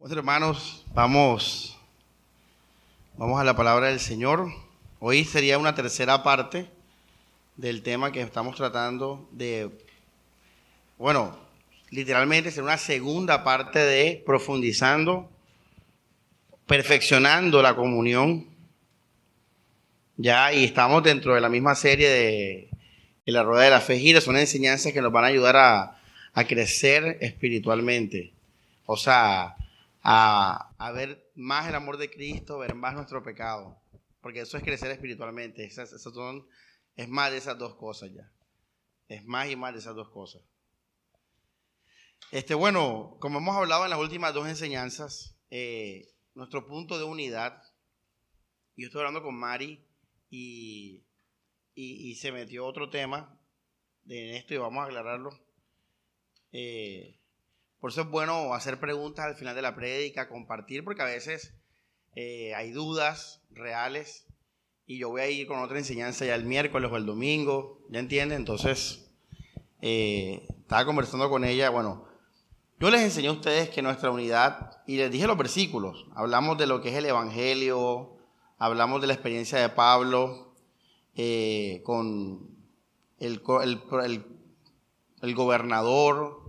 Bueno, hermanos, vamos, vamos a la palabra del Señor. Hoy sería una tercera parte del tema que estamos tratando de, bueno, literalmente será una segunda parte de profundizando, perfeccionando la comunión. Ya, y estamos dentro de la misma serie de, la rueda de la fe gira. Son enseñanzas que nos van a ayudar a, a crecer espiritualmente. O sea, a, ver más el amor de Cristo, ver más nuestro pecado. Porque eso es crecer espiritualmente. Esas, son, es más de esas dos cosas ya. Es más y más de esas dos cosas. Este, bueno, como hemos hablado en las últimas dos enseñanzas, eh, nuestro punto de unidad, yo estoy hablando con Mari y, y, se metió otro tema en esto y vamos a aclararlo. Eh, por eso es bueno hacer preguntas al final de la prédica, compartir, porque a veces eh, hay dudas reales y yo voy a ir con otra enseñanza ya el miércoles o el domingo, ¿ya entienden? Entonces, eh, estaba conversando con ella, bueno, yo les enseñé a ustedes que nuestra unidad, y les dije los versículos, hablamos de lo que es el Evangelio, hablamos de la experiencia de Pablo eh, con el, el, el gobernador,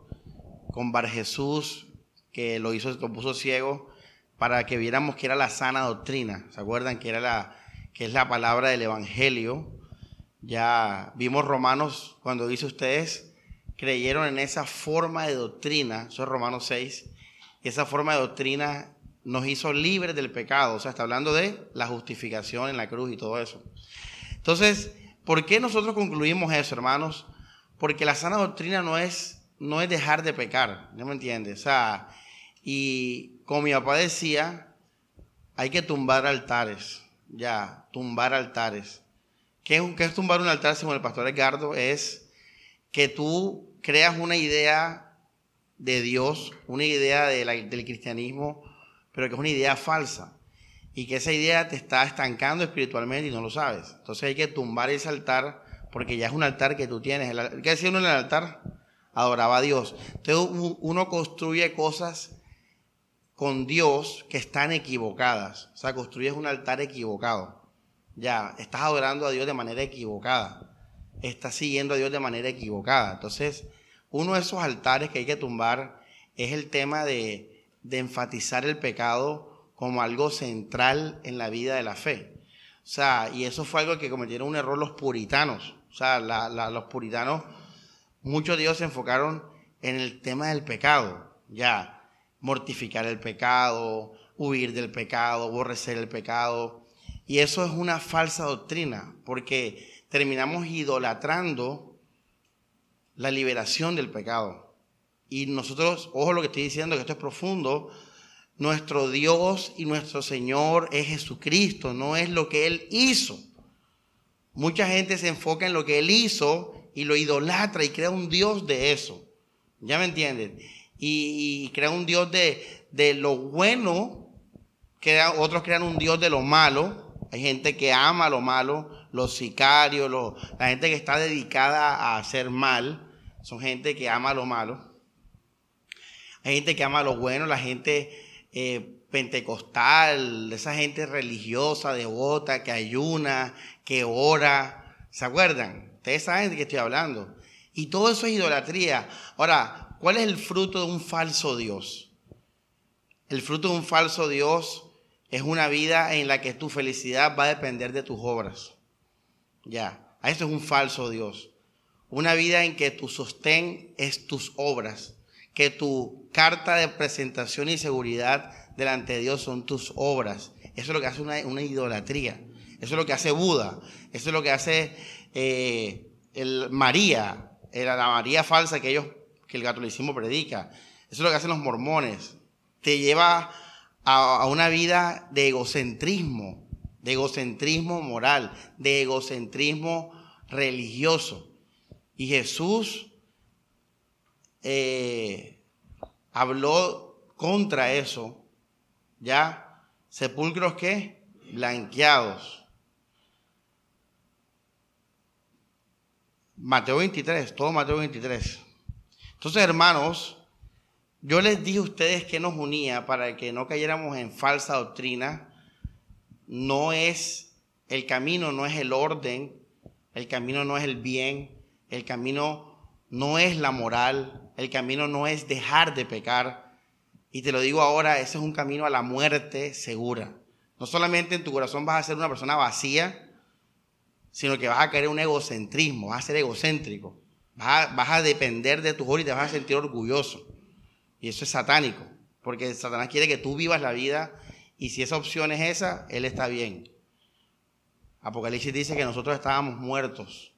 con Bar Jesús, que lo hizo, lo puso ciego, para que viéramos que era la sana doctrina. ¿Se acuerdan que era la, que es la palabra del Evangelio? Ya vimos Romanos cuando dice ustedes creyeron en esa forma de doctrina, eso es Romanos 6, y esa forma de doctrina nos hizo libres del pecado, o sea, está hablando de la justificación en la cruz y todo eso. Entonces, ¿por qué nosotros concluimos eso, hermanos? Porque la sana doctrina no es no es dejar de pecar, ¿no me entiendes? O sea, y como mi papá decía, hay que tumbar altares, ya, tumbar altares. ¿Qué es, qué es tumbar un altar, según el pastor Edgardo? Es que tú creas una idea de Dios, una idea del cristianismo, pero que es una idea falsa. Y que esa idea te está estancando espiritualmente y no lo sabes. Entonces hay que tumbar ese altar porque ya es un altar que tú tienes. ¿Qué decía uno en el altar? Adoraba a Dios. Entonces uno construye cosas con Dios que están equivocadas. O sea, construyes un altar equivocado. Ya, estás adorando a Dios de manera equivocada. Estás siguiendo a Dios de manera equivocada. Entonces, uno de esos altares que hay que tumbar es el tema de, enfatizar el pecado como algo central en la vida de la fe. O sea, y eso fue algo que cometieron un error los puritanos. O sea, los puritanos Muchos de se enfocaron en el tema del pecado, ya, mortificar el pecado, huir del pecado, aborrecer el pecado. Y eso es una falsa doctrina, porque terminamos idolatrando la liberación del pecado. Y nosotros, ojo lo que estoy diciendo, que esto es profundo, nuestro Dios y nuestro Señor es Jesucristo, no es lo que Él hizo. Mucha gente se enfoca en lo que Él hizo y lo idolatra y crea un Dios de eso. ¿Ya me entienden? Y, crea un Dios de, de lo bueno, crea, otros crean un Dios de lo malo. Hay gente que ama lo malo, los sicarios, la gente que está dedicada a hacer mal, son gente que ama lo malo. Hay gente que ama lo bueno, la gente eh, pentecostal, esa gente religiosa, devota, que ayuna, que ora. ¿Se acuerdan? Ustedes saben de qué estoy hablando. Y todo eso es idolatría. Ahora, ¿cuál es el fruto de un falso Dios? El fruto de un falso Dios es una vida en la que tu felicidad va a depender de tus obras. Ya, eso es un falso Dios. Una vida en que tu sostén es tus obras, que tu carta de presentación y seguridad delante de Dios son tus obras. Eso es lo que hace una, una idolatría. Eso es lo que hace Buda. Eso es lo que hace eh, el María, era la María falsa que ellos, que el catolicismo predica. Eso es lo que hacen los mormones. Te lleva a, una vida de egocentrismo, de egocentrismo moral, de egocentrismo religioso. Y Jesús eh, habló contra eso, ¿ya? Sepulcros que blanqueados Mateo 23, todo Mateo 23. Entonces, hermanos, yo les dije a ustedes que nos unía para que no cayéramos en falsa doctrina. No es el camino, no es el orden, el camino no es el bien, el camino no es la moral, el camino no es dejar de pecar. Y te lo digo ahora, ese es un camino a la muerte segura. No solamente en tu corazón vas a ser una persona vacía, sino que vas a querer un egocentrismo, vas a ser egocéntrico, vas a, depender de tu ojos y te vas a sentir orgulloso. Y eso es satánico, porque Satanás quiere que tú vivas la vida y si esa opción es esa, Él está bien. Apocalipsis dice que nosotros estábamos muertos,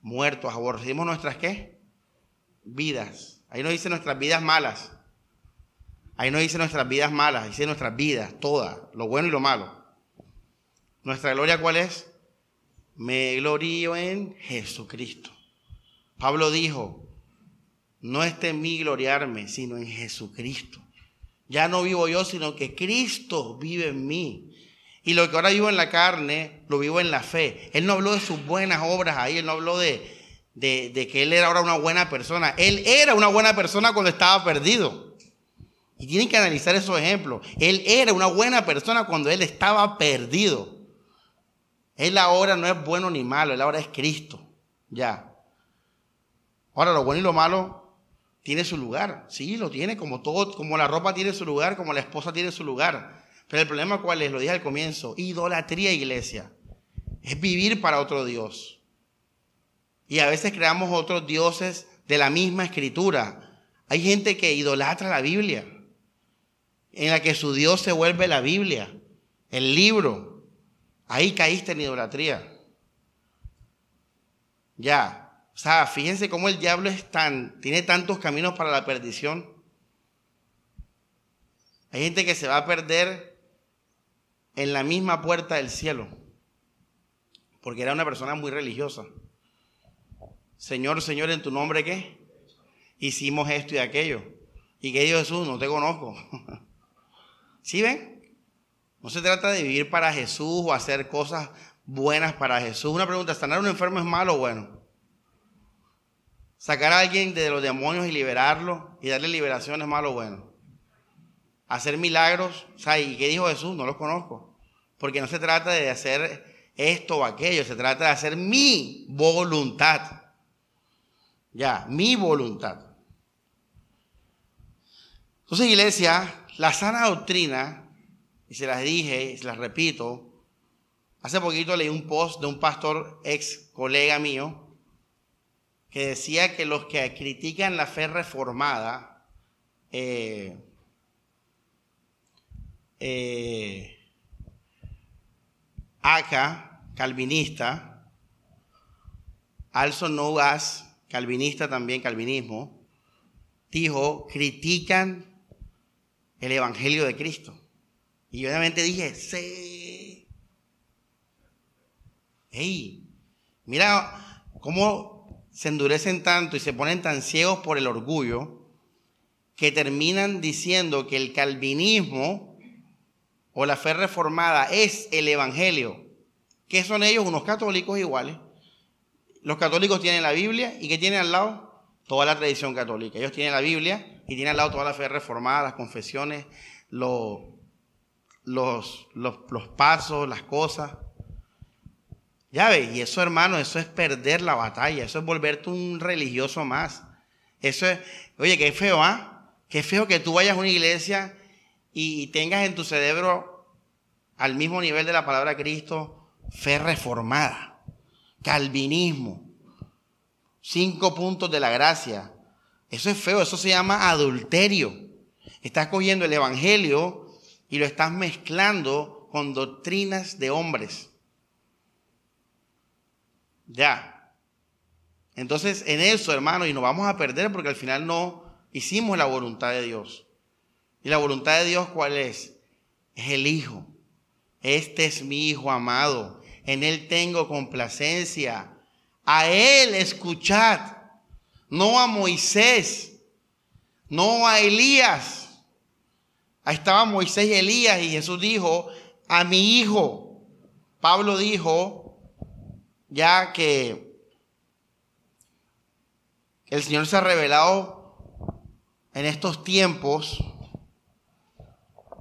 muertos, aborrecimos nuestras qué? Vidas. Ahí no dice nuestras vidas malas. Ahí no dice nuestras vidas malas, dice nuestras vidas, todas, lo bueno y lo malo. ¿Nuestra gloria cuál es? Me glorío en Jesucristo. Pablo dijo, no esté en mí gloriarme, sino en Jesucristo. Ya no vivo yo, sino que Cristo vive en mí. Y lo que ahora vivo en la carne, lo vivo en la fe. Él no habló de sus buenas obras ahí, él no habló de, de, de que él era ahora una buena persona. Él era una buena persona cuando estaba perdido. Y tienen que analizar esos ejemplos. Él era una buena persona cuando él estaba perdido. Él ahora no es bueno ni malo, él ahora es Cristo. Ya. Ahora lo bueno y lo malo tiene su lugar. Sí, lo tiene, como todo, como la ropa tiene su lugar, como la esposa tiene su lugar. Pero el problema cuál es, lo dije al comienzo, idolatría iglesia. Es vivir para otro Dios. Y a veces creamos otros dioses de la misma escritura. Hay gente que idolatra la Biblia, en la que su Dios se vuelve la Biblia, el libro. Ahí caíste en idolatría. Ya. O sea, fíjense cómo el diablo es tan, tiene tantos caminos para la perdición. Hay gente que se va a perder en la misma puerta del cielo, porque era una persona muy religiosa. Señor, Señor, en tu nombre qué? Hicimos esto y aquello. ¿Y qué dijo Jesús? No te conozco. ¿Sí ven? No se trata de vivir para Jesús o hacer cosas buenas para Jesús. Una pregunta, ¿sanar a un enfermo es malo o bueno? Sacar a alguien de los demonios y liberarlo y darle liberación es malo o bueno. Hacer milagros, ¿y qué dijo Jesús? No los conozco. Porque no se trata de hacer esto o aquello, se trata de hacer mi voluntad. Ya, mi voluntad. Entonces, iglesia, la sana doctrina, y se las dije, se las repito, hace poquito leí un post de un pastor ex colega mío, que decía que los que critican la fe reformada, eh, eh, calvinista, also no calvinista también, calvinismo, dijo, critican el Evangelio de Cristo. Y yo obviamente dije, sí. Hey, mira cómo se endurecen tanto y se ponen tan ciegos por el orgullo que terminan diciendo que el calvinismo o la fe reformada es el evangelio. ¿Qué son ellos? Unos católicos iguales. Los católicos tienen la Biblia y ¿qué tienen al lado? Toda la tradición católica. Ellos tienen la Biblia y tienen al lado toda la fe reformada, las confesiones, los, los, los pasos, las cosas. Ya ves, y eso hermano, eso es perder la batalla, eso es volverte un religioso más. Eso es, oye, qué feo, ¿ah? Qué feo que tú vayas a una iglesia y tengas en tu cerebro al mismo nivel de la palabra Cristo fe reformada, calvinismo, cinco puntos de la gracia. Eso es feo, eso se llama adulterio. Estás cogiendo el Evangelio y lo estás mezclando con doctrinas de hombres. Ya. Entonces, en eso, hermano, y nos vamos a perder porque al final no hicimos la voluntad de Dios. ¿Y la voluntad de Dios cuál es? Es el Hijo. Este es mi Hijo amado. En Él tengo complacencia. A Él escuchad. No a Moisés. No a Elías. Ahí estaba Moisés y Elías y Jesús dijo, a mi Hijo. Pablo dijo, ya que el Señor se ha revelado en estos tiempos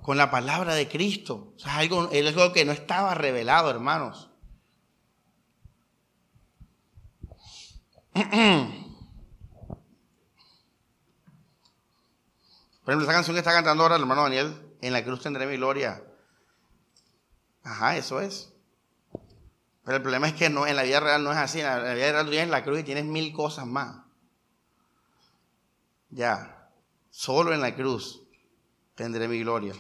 con la palabra de Cristo. O sea, algo, es algo que no estaba revelado, hermanos. Por ejemplo, esa canción que está cantando ahora el hermano Daniel, En la cruz tendré mi gloria. Ajá, eso es. Pero el problema es que no, en la vida real no es así. En la, vida real tú tienes la cruz y tienes mil cosas más. Ya, solo en la cruz tendré mi gloria.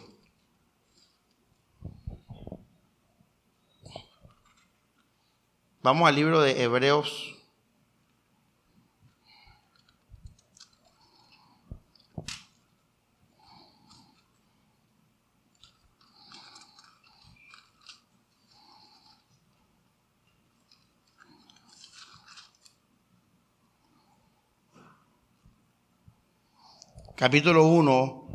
Vamos al libro de Hebreos capítulo 1,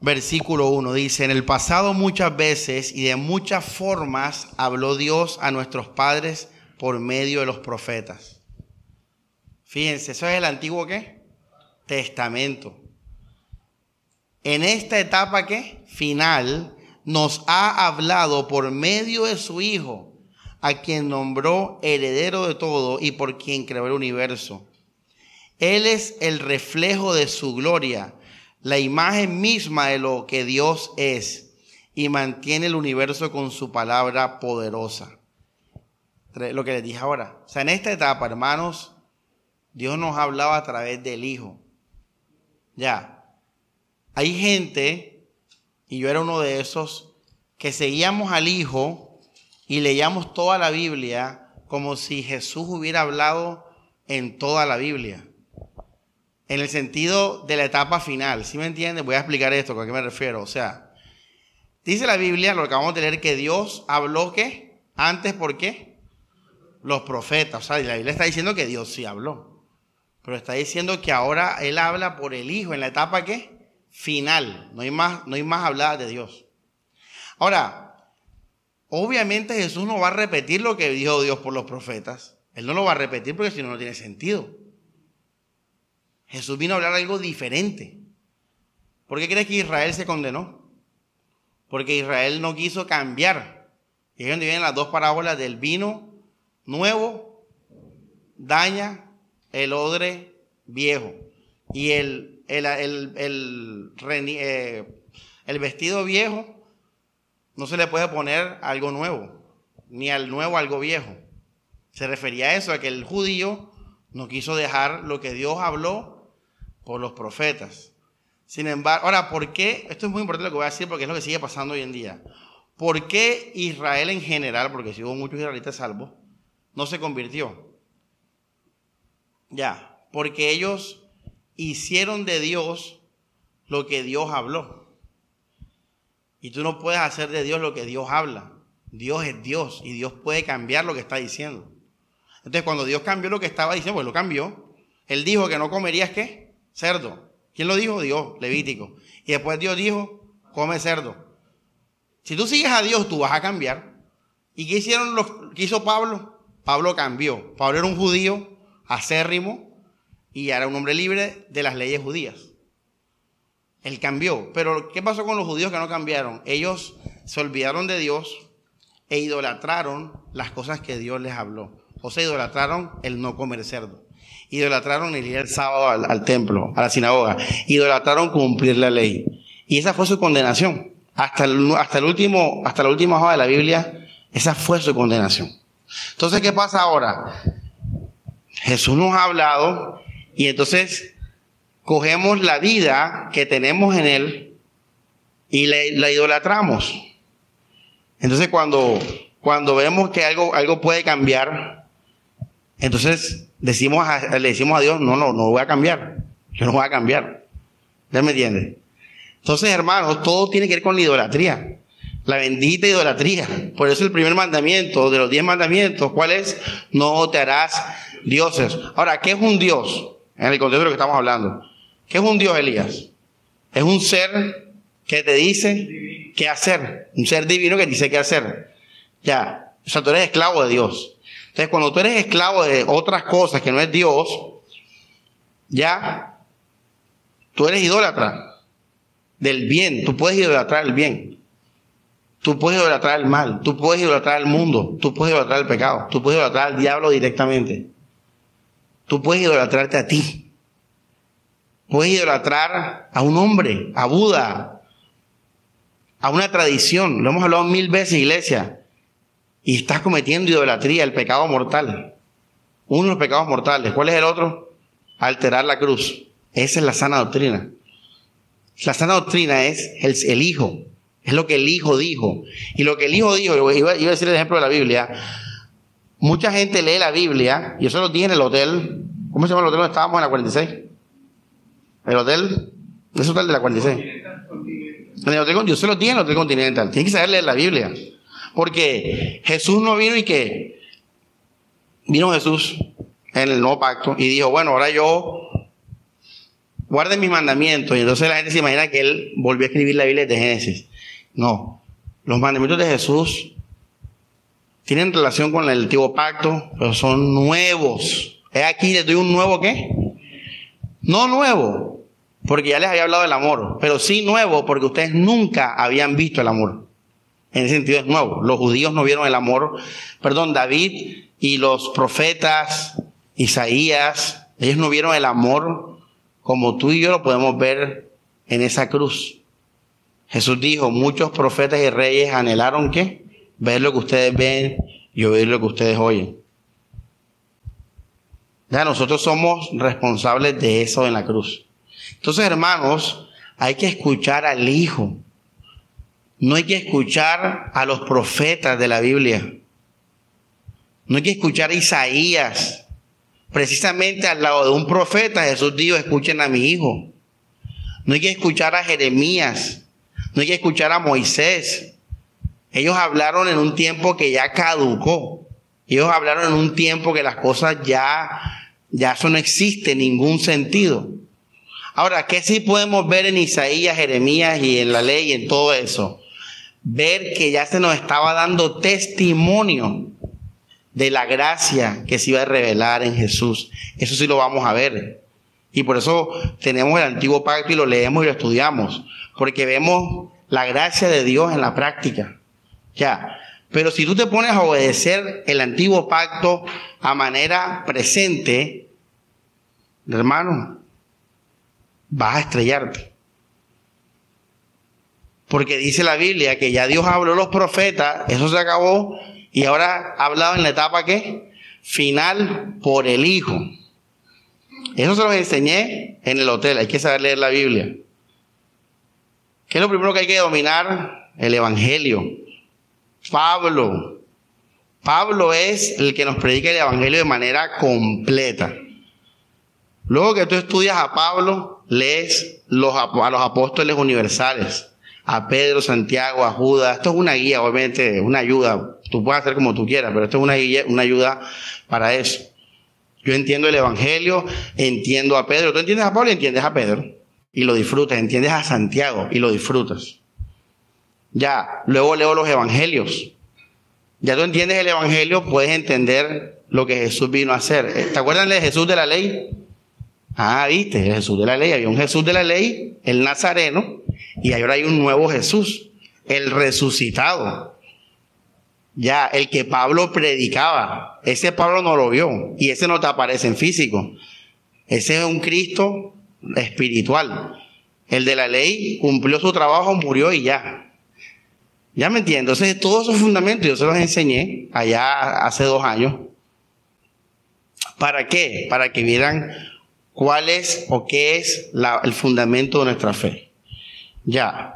versículo 1, dice, en el pasado muchas veces y de muchas formas habló Dios a nuestros padres por medio de los profetas. Fíjense, eso es el antiguo qué? Testamento. En esta etapa que final nos ha hablado por medio de su Hijo, a quien nombró heredero de todo y por quien creó el universo él es el reflejo de su gloria, la imagen misma de lo que Dios es y mantiene el universo con su palabra poderosa. Lo que les dije ahora. O sea, en esta etapa, hermanos, Dios nos hablaba a través del Hijo. Ya. Hay gente, y yo era uno de esos, que seguíamos al Hijo y leíamos toda la Biblia como si Jesús hubiera hablado en toda la Biblia en el sentido de la etapa final. ¿Sí me entienden? Voy a explicar esto, ¿a qué me refiero? O sea, dice la Biblia, lo que acabamos de leer, que Dios habló que antes, ¿por qué? Los profetas. O sea, la Biblia está diciendo que Dios sí habló. Pero está diciendo que ahora Él habla por el Hijo en la etapa ¿qué? Final. No hay más, no hay más hablar de Dios. Ahora, obviamente Jesús no va a repetir lo que dijo Dios por los profetas. Él no lo va a repetir porque si no, no tiene sentido. Jesús vino a hablar algo diferente. ¿Por qué crees que Israel se condenó? Porque Israel no quiso cambiar. Y es donde vienen las dos parábolas del vino nuevo daña el odre viejo. Y el, el, el, eh, el vestido viejo no se le puede poner algo nuevo, ni al nuevo algo viejo. Se refería a eso, a que el judío no quiso dejar lo que Dios habló por los profetas. Sin embargo, ahora, ¿por qué? Esto es muy importante lo que voy a decir porque es lo que sigue pasando hoy en día. ¿Por qué Israel en general, porque si hubo muchos israelitas salvos, no se convirtió? Ya, porque ellos hicieron de Dios lo que Dios habló. Y tú no puedes hacer de Dios lo que Dios habla. Dios es Dios y Dios puede cambiar lo que está diciendo. Entonces, cuando Dios cambió lo que estaba diciendo, pues lo cambió. Él dijo que no comerías qué? Cerdo. ¿Quién lo dijo? Dios, Levítico. Y después Dios dijo, come cerdo. Si tú sigues a Dios, tú vas a cambiar. ¿Y qué hicieron los, hizo Pablo? Pablo cambió. Pablo era un judío acérrimo y era un hombre libre de las leyes judías. Él cambió. Pero ¿qué pasó con los judíos que no cambiaron? Ellos se olvidaron de Dios e idolatraron las cosas que Dios les habló. O sea, idolatraron el no comer cerdo. Idolatraron el ir el sábado al, templo, a la sinagoga. Idolatraron cumplir la ley. Y esa fue su condenación. Hasta el, último, hasta la última hoja de la Biblia, esa fue su condenación. Entonces, ¿qué pasa ahora? Jesús nos ha hablado y entonces cogemos la vida que tenemos en Él y la, idolatramos. Entonces, cuando, cuando vemos que algo, algo puede cambiar, entonces decimos le decimos a Dios, no, no, no voy a cambiar. Yo no voy a cambiar. ¿Ya me entiende? Entonces, hermanos, todo tiene que ver con la idolatría. La bendita idolatría. Por eso el primer mandamiento de los diez mandamientos, ¿cuál es? No te harás dioses. Ahora, ¿qué es un Dios? En el contexto de lo que estamos hablando. ¿Qué es un Dios, Elías? Es un ser que te dice qué hacer. Un ser divino que te dice qué hacer. Ya. O sea, tú eres esclavo de Dios. Entonces, cuando tú eres esclavo de otras cosas que no es Dios, ya Tú eres idólatra del bien. Tú puedes idolatrar el bien. Tú puedes idolatrar el mal. Tú puedes idolatrar el mundo. Tú puedes idolatrar el pecado. Tú puedes idolatrar al diablo directamente. Tú puedes idolatrarte a ti. Puedes idolatrar a un hombre, a Buda, a una tradición. Lo hemos hablado mil veces, iglesia. Y estás cometiendo idolatría, el pecado mortal. Uno de los pecados mortales. ¿Cuál es el otro? Alterar la cruz. Esa es la sana doctrina. La sana doctrina es el, Hijo. Es lo que el Hijo dijo. Y lo que el Hijo dijo, iba, iba a decir el ejemplo de la Biblia. Mucha gente lee la Biblia. Yo se lo dije en el hotel. ¿Cómo se llama el hotel donde estábamos en la 46? El hotel. Es hotel de la 46. En el hotel, yo se lo dije en el hotel continental. Tiene que saber leer la Biblia. Porque Jesús no vino y que vino Jesús en el nuevo pacto y dijo, bueno, ahora yo guarden mis mandamientos. Y entonces la gente se imagina que él volvió a escribir la Biblia de Génesis. No, los mandamientos de Jesús tienen relación con el antiguo pacto, pero son nuevos. Es aquí les doy un nuevo qué? No nuevo, porque ya les había hablado del amor, pero sí nuevo porque ustedes nunca habían visto el amor. En ese sentido es nuevo. Los judíos no vieron el amor. Perdón, David y los profetas, Isaías, ellos no vieron el amor como tú y yo lo podemos ver en esa cruz. Jesús dijo, muchos profetas y reyes anhelaron qué? Ver lo que ustedes ven y oír lo que ustedes oyen. Ya nosotros somos responsables de eso en la cruz. Entonces, hermanos, hay que escuchar al Hijo. No hay que escuchar a los profetas de la Biblia. No hay que escuchar a Isaías. Precisamente al lado de un profeta, Jesús dijo, escuchen a mi hijo. No hay que escuchar a Jeremías. No hay que escuchar a Moisés. Ellos hablaron en un tiempo que ya caducó. Ellos hablaron en un tiempo que las cosas ya, ya eso no existe en ningún sentido. Ahora, ¿qué sí podemos ver en Isaías, Jeremías y en la ley y en todo eso? Ver que ya se nos estaba dando testimonio de la gracia que se iba a revelar en Jesús. Eso sí lo vamos a ver. Y por eso tenemos el antiguo pacto y lo leemos y lo estudiamos. Porque vemos la gracia de Dios en la práctica. Ya. Pero si tú te pones a obedecer el antiguo pacto a manera presente, hermano, vas a estrellarte. Porque dice la Biblia que ya Dios habló a los profetas, eso se acabó, y ahora ha hablado en la etapa que final por el Hijo. Eso se los enseñé en el hotel, hay que saber leer la Biblia. ¿Qué es lo primero que hay que dominar? El Evangelio. Pablo. Pablo es el que nos predica el Evangelio de manera completa. Luego que tú estudias a Pablo, lees los, a los apóstoles universales a Pedro, Santiago, a Judas. Esto es una guía, obviamente, una ayuda. Tú puedes hacer como tú quieras, pero esto es una, guía, una ayuda para eso. Yo entiendo el Evangelio, entiendo a Pedro. Tú entiendes a Pablo y entiendes a Pedro. Y lo disfrutas. Entiendes a Santiago y lo disfrutas. Ya, luego leo los Evangelios. Ya tú entiendes el Evangelio, puedes entender lo que Jesús vino a hacer. ¿Te acuerdan de Jesús de la ley? Ah, viste, Jesús de la ley. Había un Jesús de la ley, el Nazareno, y ahora hay un nuevo Jesús, el resucitado. Ya, el que Pablo predicaba. Ese Pablo no lo vio y ese no te aparece en físico. Ese es un Cristo espiritual. El de la ley cumplió su trabajo, murió y ya. Ya me entiendo. Entonces, todos esos fundamentos yo se los enseñé allá hace dos años. ¿Para qué? Para que vieran cuál es o qué es el fundamento de nuestra fe. Ya.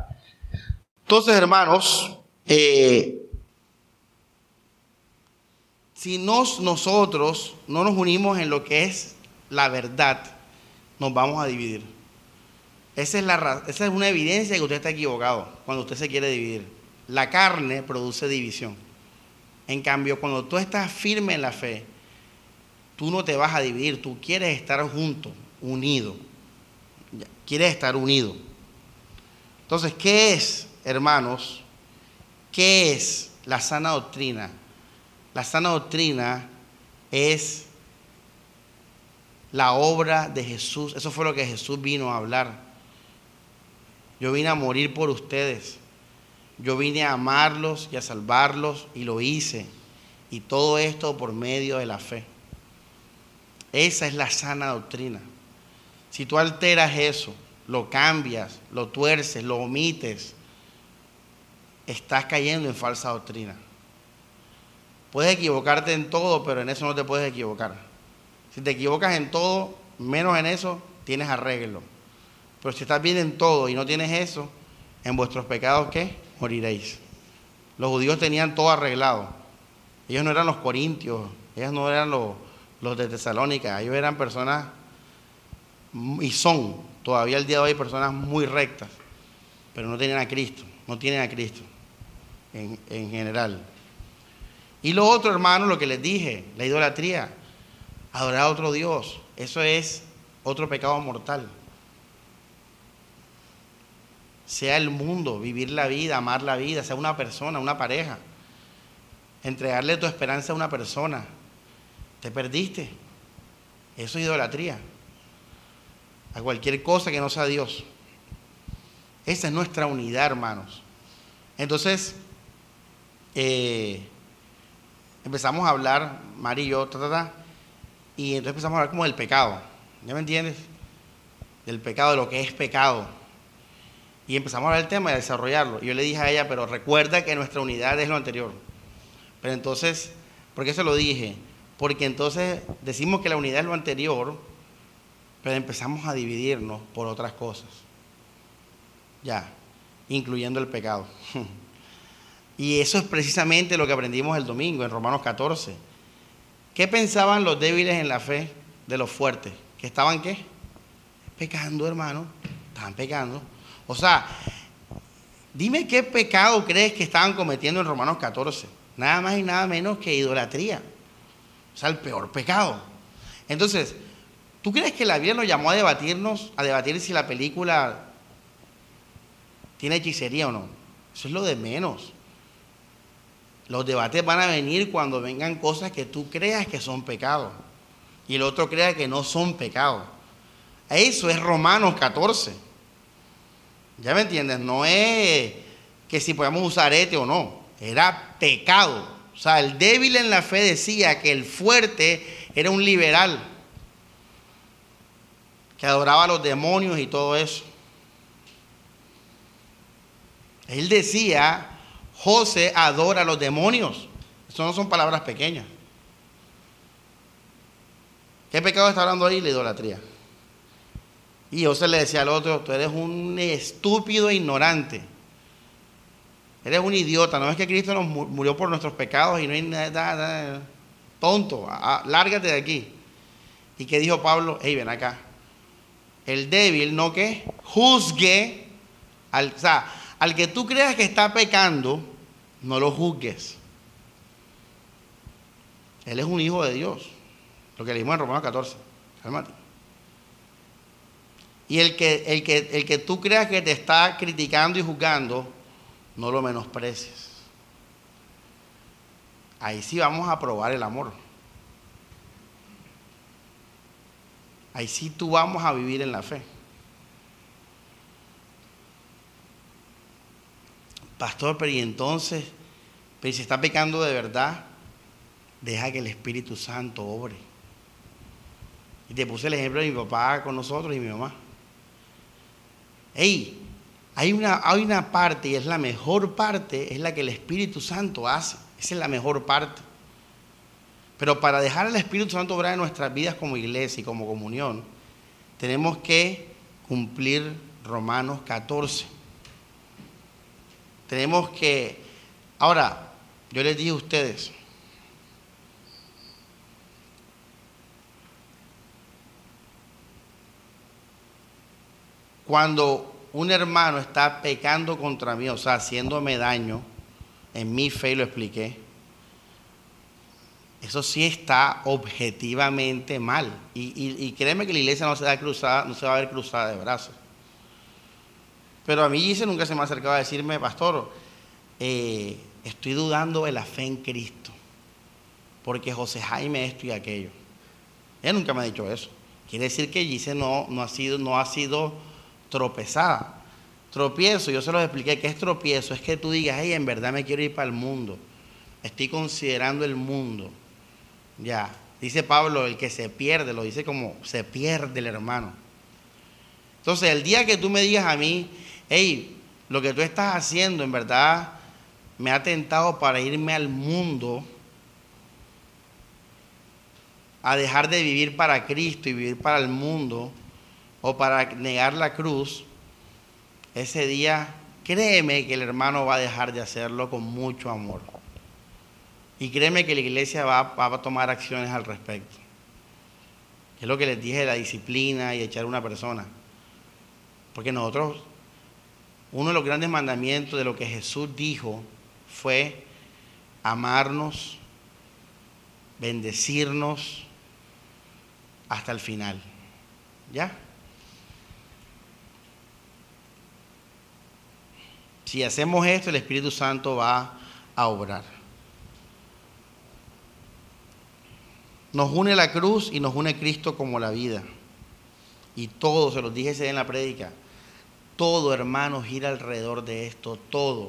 Entonces, hermanos, eh, si nos, nosotros no nos unimos en lo que es la verdad, nos vamos a dividir. Esa es, la, esa es una evidencia que usted está equivocado cuando usted se quiere dividir. La carne produce división. En cambio, cuando tú estás firme en la fe, tú no te vas a dividir, tú quieres estar junto, unido. Quieres estar unido. Entonces, ¿qué es, hermanos? ¿Qué es la sana doctrina? La sana doctrina es la obra de Jesús. Eso fue lo que Jesús vino a hablar. Yo vine a morir por ustedes. Yo vine a amarlos y a salvarlos y lo hice. Y todo esto por medio de la fe. Esa es la sana doctrina. Si tú alteras eso, lo cambias, lo tuerces, lo omites, estás cayendo en falsa doctrina. Puedes equivocarte en todo, pero en eso no te puedes equivocar. Si te equivocas en todo, menos en eso, tienes arreglo. Pero si estás bien en todo y no tienes eso, en vuestros pecados, ¿qué? Moriréis. Los judíos tenían todo arreglado. Ellos no eran los corintios, ellos no eran los, los de Tesalónica, ellos eran personas, y son todavía el día de hoy personas muy rectas, pero no tenían a Cristo, no tienen a Cristo en, en general. Y lo otro, hermano, lo que les dije, la idolatría, adorar a otro Dios, eso es otro pecado mortal. Sea el mundo, vivir la vida, amar la vida, sea una persona, una pareja, entregarle tu esperanza a una persona, te perdiste. Eso es idolatría. A cualquier cosa que no sea Dios. Esa es nuestra unidad, hermanos. Entonces, eh, empezamos a hablar, Mari y yo, y entonces empezamos a hablar como del pecado. ¿Ya me entiendes? Del pecado, de lo que es pecado. Y empezamos a hablar del tema y a desarrollarlo. Y yo le dije a ella, pero recuerda que nuestra unidad es lo anterior. Pero entonces, ¿por qué se lo dije? Porque entonces decimos que la unidad es lo anterior, pero empezamos a dividirnos por otras cosas. Ya, incluyendo el pecado. y eso es precisamente lo que aprendimos el domingo en Romanos 14. ¿Qué pensaban los débiles en la fe de los fuertes? ¿Que estaban qué? Pecando, hermano. Estaban pecando. O sea, dime qué pecado crees que estaban cometiendo en Romanos 14. Nada más y nada menos que idolatría. O sea, el peor pecado. Entonces, ¿tú crees que la Biblia nos llamó a debatirnos, a debatir si la película tiene hechicería o no? Eso es lo de menos. Los debates van a venir cuando vengan cosas que tú creas que son pecados y el otro crea que no son pecados. Eso es Romanos 14. ¿Ya me entiendes? No es que si podemos usar este o no. Era pecado. O sea, el débil en la fe decía que el fuerte era un liberal, que adoraba a los demonios y todo eso. Él decía, José adora a los demonios. Eso no son palabras pequeñas. ¿Qué pecado está hablando ahí? La idolatría. Y José le decía al otro, tú eres un estúpido e ignorante. Eres un idiota, no es que Cristo nos murió por nuestros pecados y no hay nada, tonto, lárgate de aquí. ¿Y qué dijo Pablo? Hey, ven acá. El débil, ¿no que Juzgue, al, o sea, al que tú creas que está pecando, no lo juzgues. Él es un hijo de Dios. Lo que leímos en Romanos 14. Cálmate. Y el que, el, que, el que tú creas que te está criticando y juzgando, no lo menosprecies. Ahí sí vamos a probar el amor. Ahí sí tú vamos a vivir en la fe. Pastor, pero y entonces, pero si está pecando de verdad, deja que el Espíritu Santo obre. Y te puse el ejemplo de mi papá con nosotros y mi mamá. Ey, hay una, hay una parte y es la mejor parte, es la que el Espíritu Santo hace. Esa es la mejor parte. Pero para dejar al Espíritu Santo obrar en nuestras vidas como iglesia y como comunión, tenemos que cumplir Romanos 14. Tenemos que... Ahora, yo les dije a ustedes, cuando un hermano está pecando contra mí, o sea, haciéndome daño en mi fe, lo expliqué, eso sí está objetivamente mal. Y, créeme que la iglesia no se, va a ver cruzada de brazos. Pero a mí dice nunca se me ha acercado a decirme, pastor, eh, estoy dudando de la fe en Cristo, porque José Jaime esto y aquello. Él nunca me ha dicho eso. Quiere decir que Gise no, no, ha sido, no ha sido tropezada. Tropiezo, yo se los expliqué, ¿qué es tropiezo? Es que tú digas, hey, en verdad me quiero ir para el mundo. Estoy considerando el mundo. Ya, dice Pablo, el que se pierde, lo dice como se pierde el hermano. Entonces, el día que tú me digas a mí, hey, lo que tú estás haciendo en verdad me ha tentado para irme al mundo, a dejar de vivir para Cristo y vivir para el mundo, o para negar la cruz, ese día créeme que el hermano va a dejar de hacerlo con mucho amor. Y créeme que la iglesia va, a tomar acciones al respecto. Es lo que les dije la disciplina y echar a una persona. Porque nosotros, uno de los grandes mandamientos de lo que Jesús dijo fue amarnos, bendecirnos hasta el final. ¿Ya? Si hacemos esto, el Espíritu Santo va a obrar. Nos une la cruz y nos une Cristo como la vida. Y todo, se los dije ese en la prédica, todo hermano gira alrededor de esto, todo.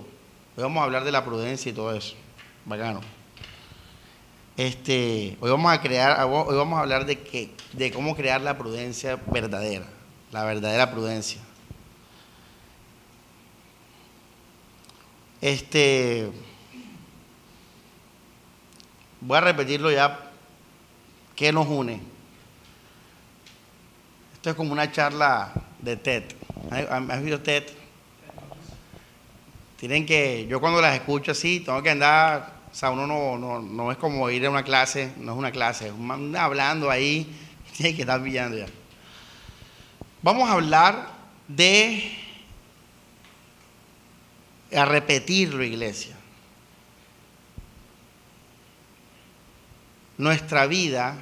Hoy vamos a hablar de la prudencia y todo eso. Bacano. Este, hoy vamos a crear, hoy vamos a hablar de, que, de cómo crear la prudencia verdadera, la verdadera prudencia. Este, voy a repetirlo ya. ¿Qué nos une? Esto es como una charla de TED. ¿Has visto TED? Tienen que, yo cuando las escucho así, tengo que andar, o sea, uno no, no, es como ir a una clase, no es una clase, es hablando ahí, tiene que estar pillando ya. Vamos a hablar de a repetirlo, iglesia. Nuestra vida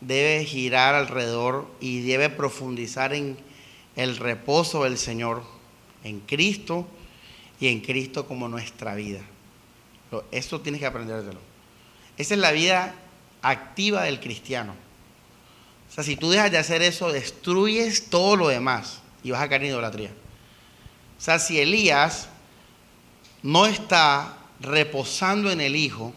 debe girar alrededor y debe profundizar en el reposo del Señor, en Cristo y en Cristo como nuestra vida. Eso tienes que aprendértelo. Esa es la vida activa del cristiano. O sea, si tú dejas de hacer eso, destruyes todo lo demás y vas a caer en idolatría. O sea, si Elías no está reposando en el Hijo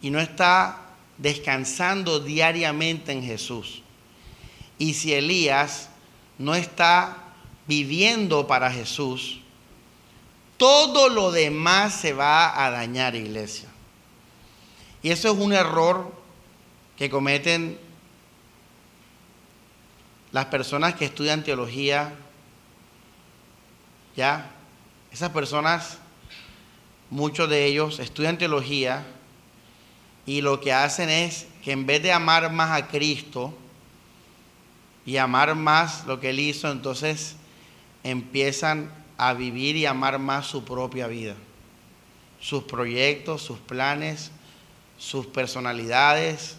y no está descansando diariamente en Jesús. Y si Elías no está viviendo para Jesús, todo lo demás se va a dañar, iglesia. Y eso es un error que cometen las personas que estudian teología, ¿ya? Esas personas, muchos de ellos estudian teología y lo que hacen es que en vez de amar más a Cristo y amar más lo que Él hizo, entonces empiezan a vivir y amar más su propia vida, sus proyectos, sus planes, sus personalidades.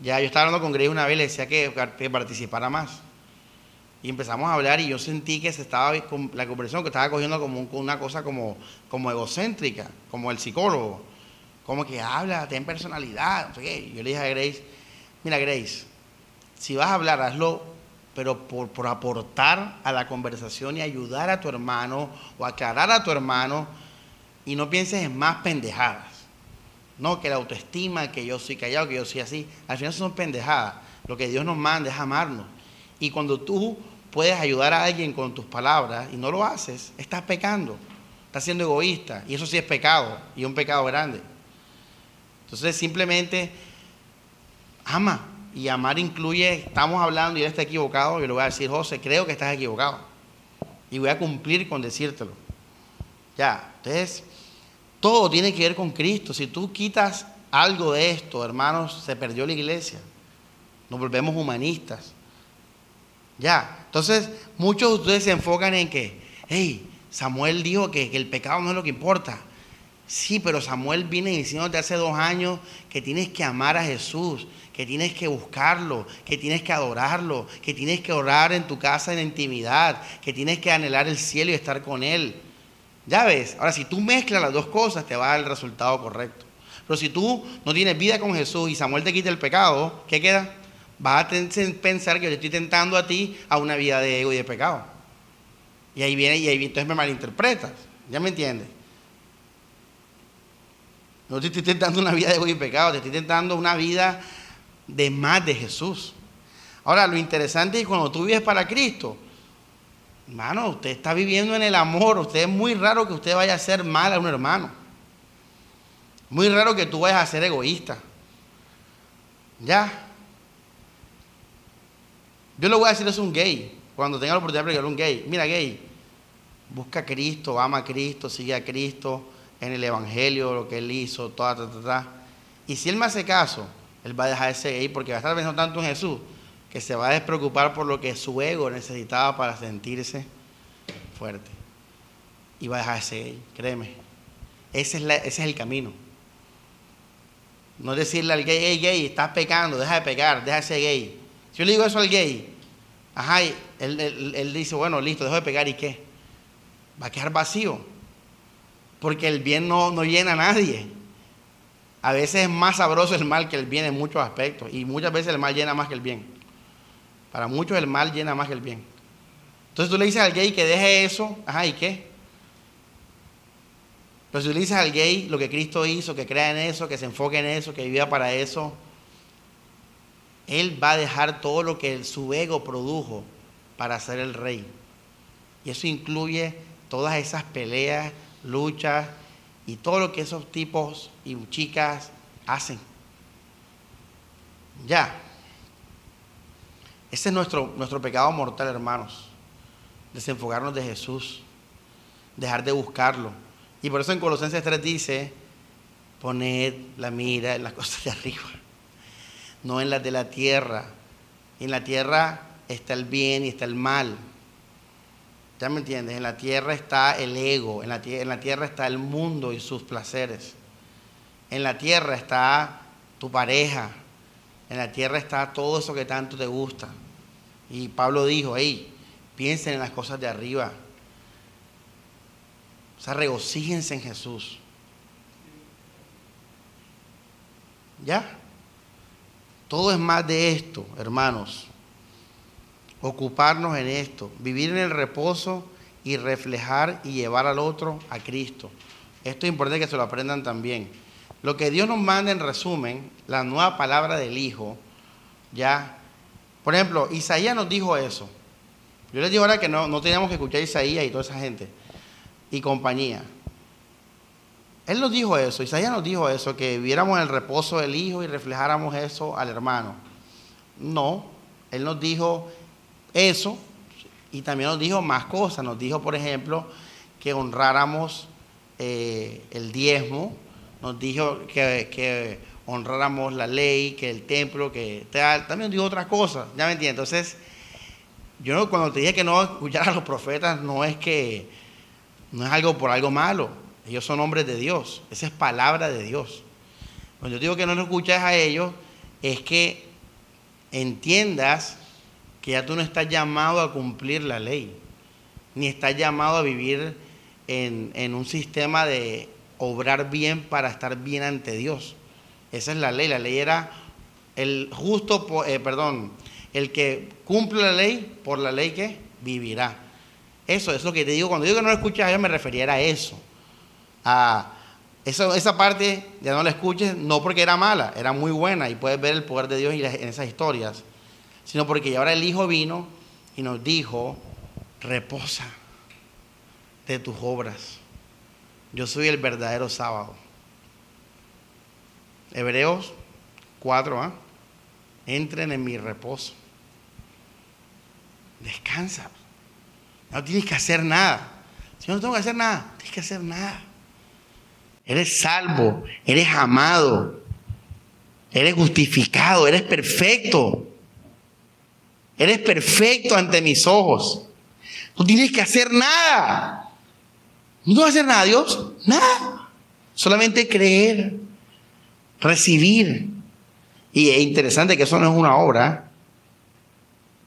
Ya yo estaba hablando con Grey una vez, le decía que, que participara más. Y empezamos a hablar y yo sentí que se estaba, la conversación que estaba cogiendo como una cosa como, como egocéntrica, como el psicólogo. Como que habla, ten personalidad. Yo le dije a Grace, mira Grace, si vas a hablar, hazlo, pero por, por aportar a la conversación y ayudar a tu hermano o aclarar a tu hermano y no pienses en más pendejadas. No, que la autoestima, que yo soy callado, que yo soy así. Al final son pendejadas. Lo que Dios nos manda es amarnos. Y cuando tú puedes ayudar a alguien con tus palabras y no lo haces, estás pecando, estás siendo egoísta y eso sí es pecado y un pecado grande. Entonces simplemente ama y amar incluye, estamos hablando y él está equivocado, yo le voy a decir, José, creo que estás equivocado y voy a cumplir con decírtelo. Ya, entonces todo tiene que ver con Cristo. Si tú quitas algo de esto, hermanos, se perdió la iglesia. Nos volvemos humanistas. Ya, entonces muchos de ustedes se enfocan en que, hey, Samuel dijo que, el pecado no es lo que importa. Sí, pero Samuel viene diciéndote hace dos años que tienes que amar a Jesús, que tienes que buscarlo, que tienes que adorarlo, que tienes que orar en tu casa en intimidad, que tienes que anhelar el cielo y estar con Él. Ya ves, ahora si tú mezclas las dos cosas te va a dar el resultado correcto. Pero si tú no tienes vida con Jesús y Samuel te quita el pecado, ¿qué queda? vas a pensar que yo te estoy tentando a ti a una vida de ego y de pecado. Y ahí viene, y ahí entonces me malinterpretas. ¿Ya me entiendes? No te estoy intentando una vida de ego y pecado, te estoy intentando una vida de más de Jesús. Ahora, lo interesante es que cuando tú vives para Cristo, hermano, usted está viviendo en el amor. Usted es muy raro que usted vaya a hacer mal a un hermano. Muy raro que tú vayas a ser egoísta. Ya. Yo le voy a decir eso a un gay, cuando tenga la oportunidad de predicarle a un gay. Mira, gay, busca a Cristo, ama a Cristo, sigue a Cristo en el Evangelio, lo que Él hizo, toda, ta, ta, ta. Y si Él me hace caso, Él va a dejar ese gay porque va a estar pensando tanto en Jesús que se va a despreocupar por lo que su ego necesitaba para sentirse fuerte. Y va a dejar ese gay, créeme. Ese es, el camino. No decirle al gay, hey gay, estás pecando, deja de pecar, deja de ser gay. Si yo le digo eso al gay, ajá, él, dice, bueno, listo, dejo de pegar y qué. Va a quedar vacío. Porque el bien no, no llena a nadie. A veces es más sabroso el mal que el bien en muchos aspectos. Y muchas veces el mal llena más que el bien. Para muchos el mal llena más que el bien. Entonces tú le dices al gay que deje eso, ajá, ¿y qué? Pero si tú le dices al gay lo que Cristo hizo, que crea en eso, que se enfoque en eso, que viva para eso, él va a dejar todo lo que su ego produjo para ser el rey. Y eso incluye todas esas peleas, luchas y todo lo que esos tipos y chicas hacen. Ya. Ese es nuestro, nuestro pecado mortal, hermanos. Desenfocarnos de Jesús. Dejar de buscarlo. Y por eso en Colosenses 3 dice, poned la mira en las cosas de arriba no en las de la tierra. En la tierra está el bien y está el mal. ¿Ya me entiendes? En la tierra está el ego, en la, tierra está el mundo y sus placeres. En la tierra está tu pareja, en la tierra está todo eso que tanto te gusta. Y Pablo dijo, hey, piensen en las cosas de arriba. O sea, regocíjense en Jesús. ¿Ya? Todo es más de esto, hermanos. Ocuparnos en esto, vivir en el reposo y reflejar y llevar al otro a Cristo. Esto es importante que se lo aprendan también. Lo que Dios nos manda en resumen, la nueva palabra del Hijo, ya. Por ejemplo, Isaías nos dijo eso. Yo les digo ahora que no, no teníamos que escuchar a Isaías y toda esa gente y compañía. Él nos dijo eso, Isaías nos dijo eso, que viéramos el reposo del Hijo y reflejáramos eso al hermano. No, Él nos dijo eso y también nos dijo más cosas. Nos dijo, por ejemplo, que honráramos eh, el diezmo, nos dijo que, honráramos la ley, que el templo, que tal. También nos dijo otras cosas, ¿ya me entiendes? Entonces, yo cuando te dije que no escuchar a los profetas, no es que, no es algo por algo malo ellos son hombres de Dios. Esa es palabra de Dios. Cuando yo digo que no lo escuchas a ellos, es que entiendas que ya tú no estás llamado a cumplir la ley, ni estás llamado a vivir en, un sistema de obrar bien para estar bien ante Dios. Esa es la ley. La ley era el justo, eh, perdón, el que cumple la ley, por la ley que vivirá. Eso es lo que te digo. Cuando digo que no lo escuchas ellos, me refería a eso a esa, esa parte, ya no la escuches, no porque era mala, era muy buena y puedes ver el poder de Dios en esas historias, sino porque ahora el Hijo vino y nos dijo, reposa de tus obras. Yo soy el verdadero sábado. Hebreos 4, ¿ah? entren en mi reposo. Descansa. No tienes que hacer nada. Si no tengo que hacer nada, tienes que hacer nada. Eres salvo, eres amado, eres justificado, eres perfecto. Eres perfecto ante mis ojos. No tienes que hacer nada. No vas a hacer nada, Dios. Nada. Solamente creer, recibir. Y es interesante que eso no es una obra,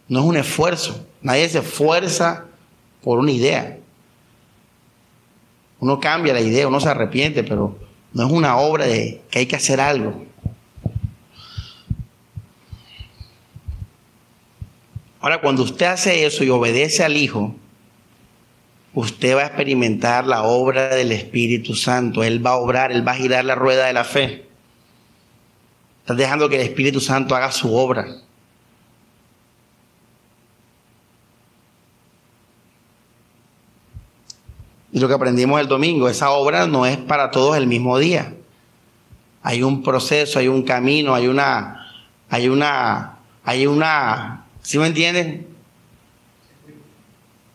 no es un esfuerzo. Nadie se esfuerza por una idea. Uno cambia la idea, uno se arrepiente, pero no es una obra de que hay que hacer algo. Ahora, cuando usted hace eso y obedece al Hijo, usted va a experimentar la obra del Espíritu Santo. Él va a obrar, Él va a girar la rueda de la fe. Estás dejando que el Espíritu Santo haga su obra. Y lo que aprendimos el domingo, esa obra no es para todos el mismo día. Hay un proceso, hay un camino, hay una, hay una, hay una, ¿sí me entienden?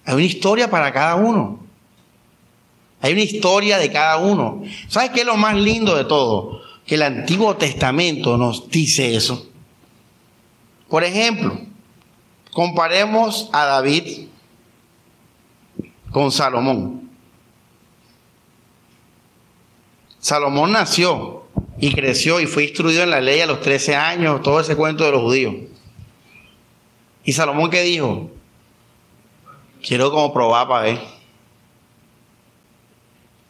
Hay una historia para cada uno. Hay una historia de cada uno. ¿Sabes qué es lo más lindo de todo? Que el Antiguo Testamento nos dice eso. Por ejemplo, comparemos a David con Salomón. Salomón nació y creció y fue instruido en la ley a los 13 años, todo ese cuento de los judíos. ¿Y Salomón qué dijo? Quiero como probar para ver.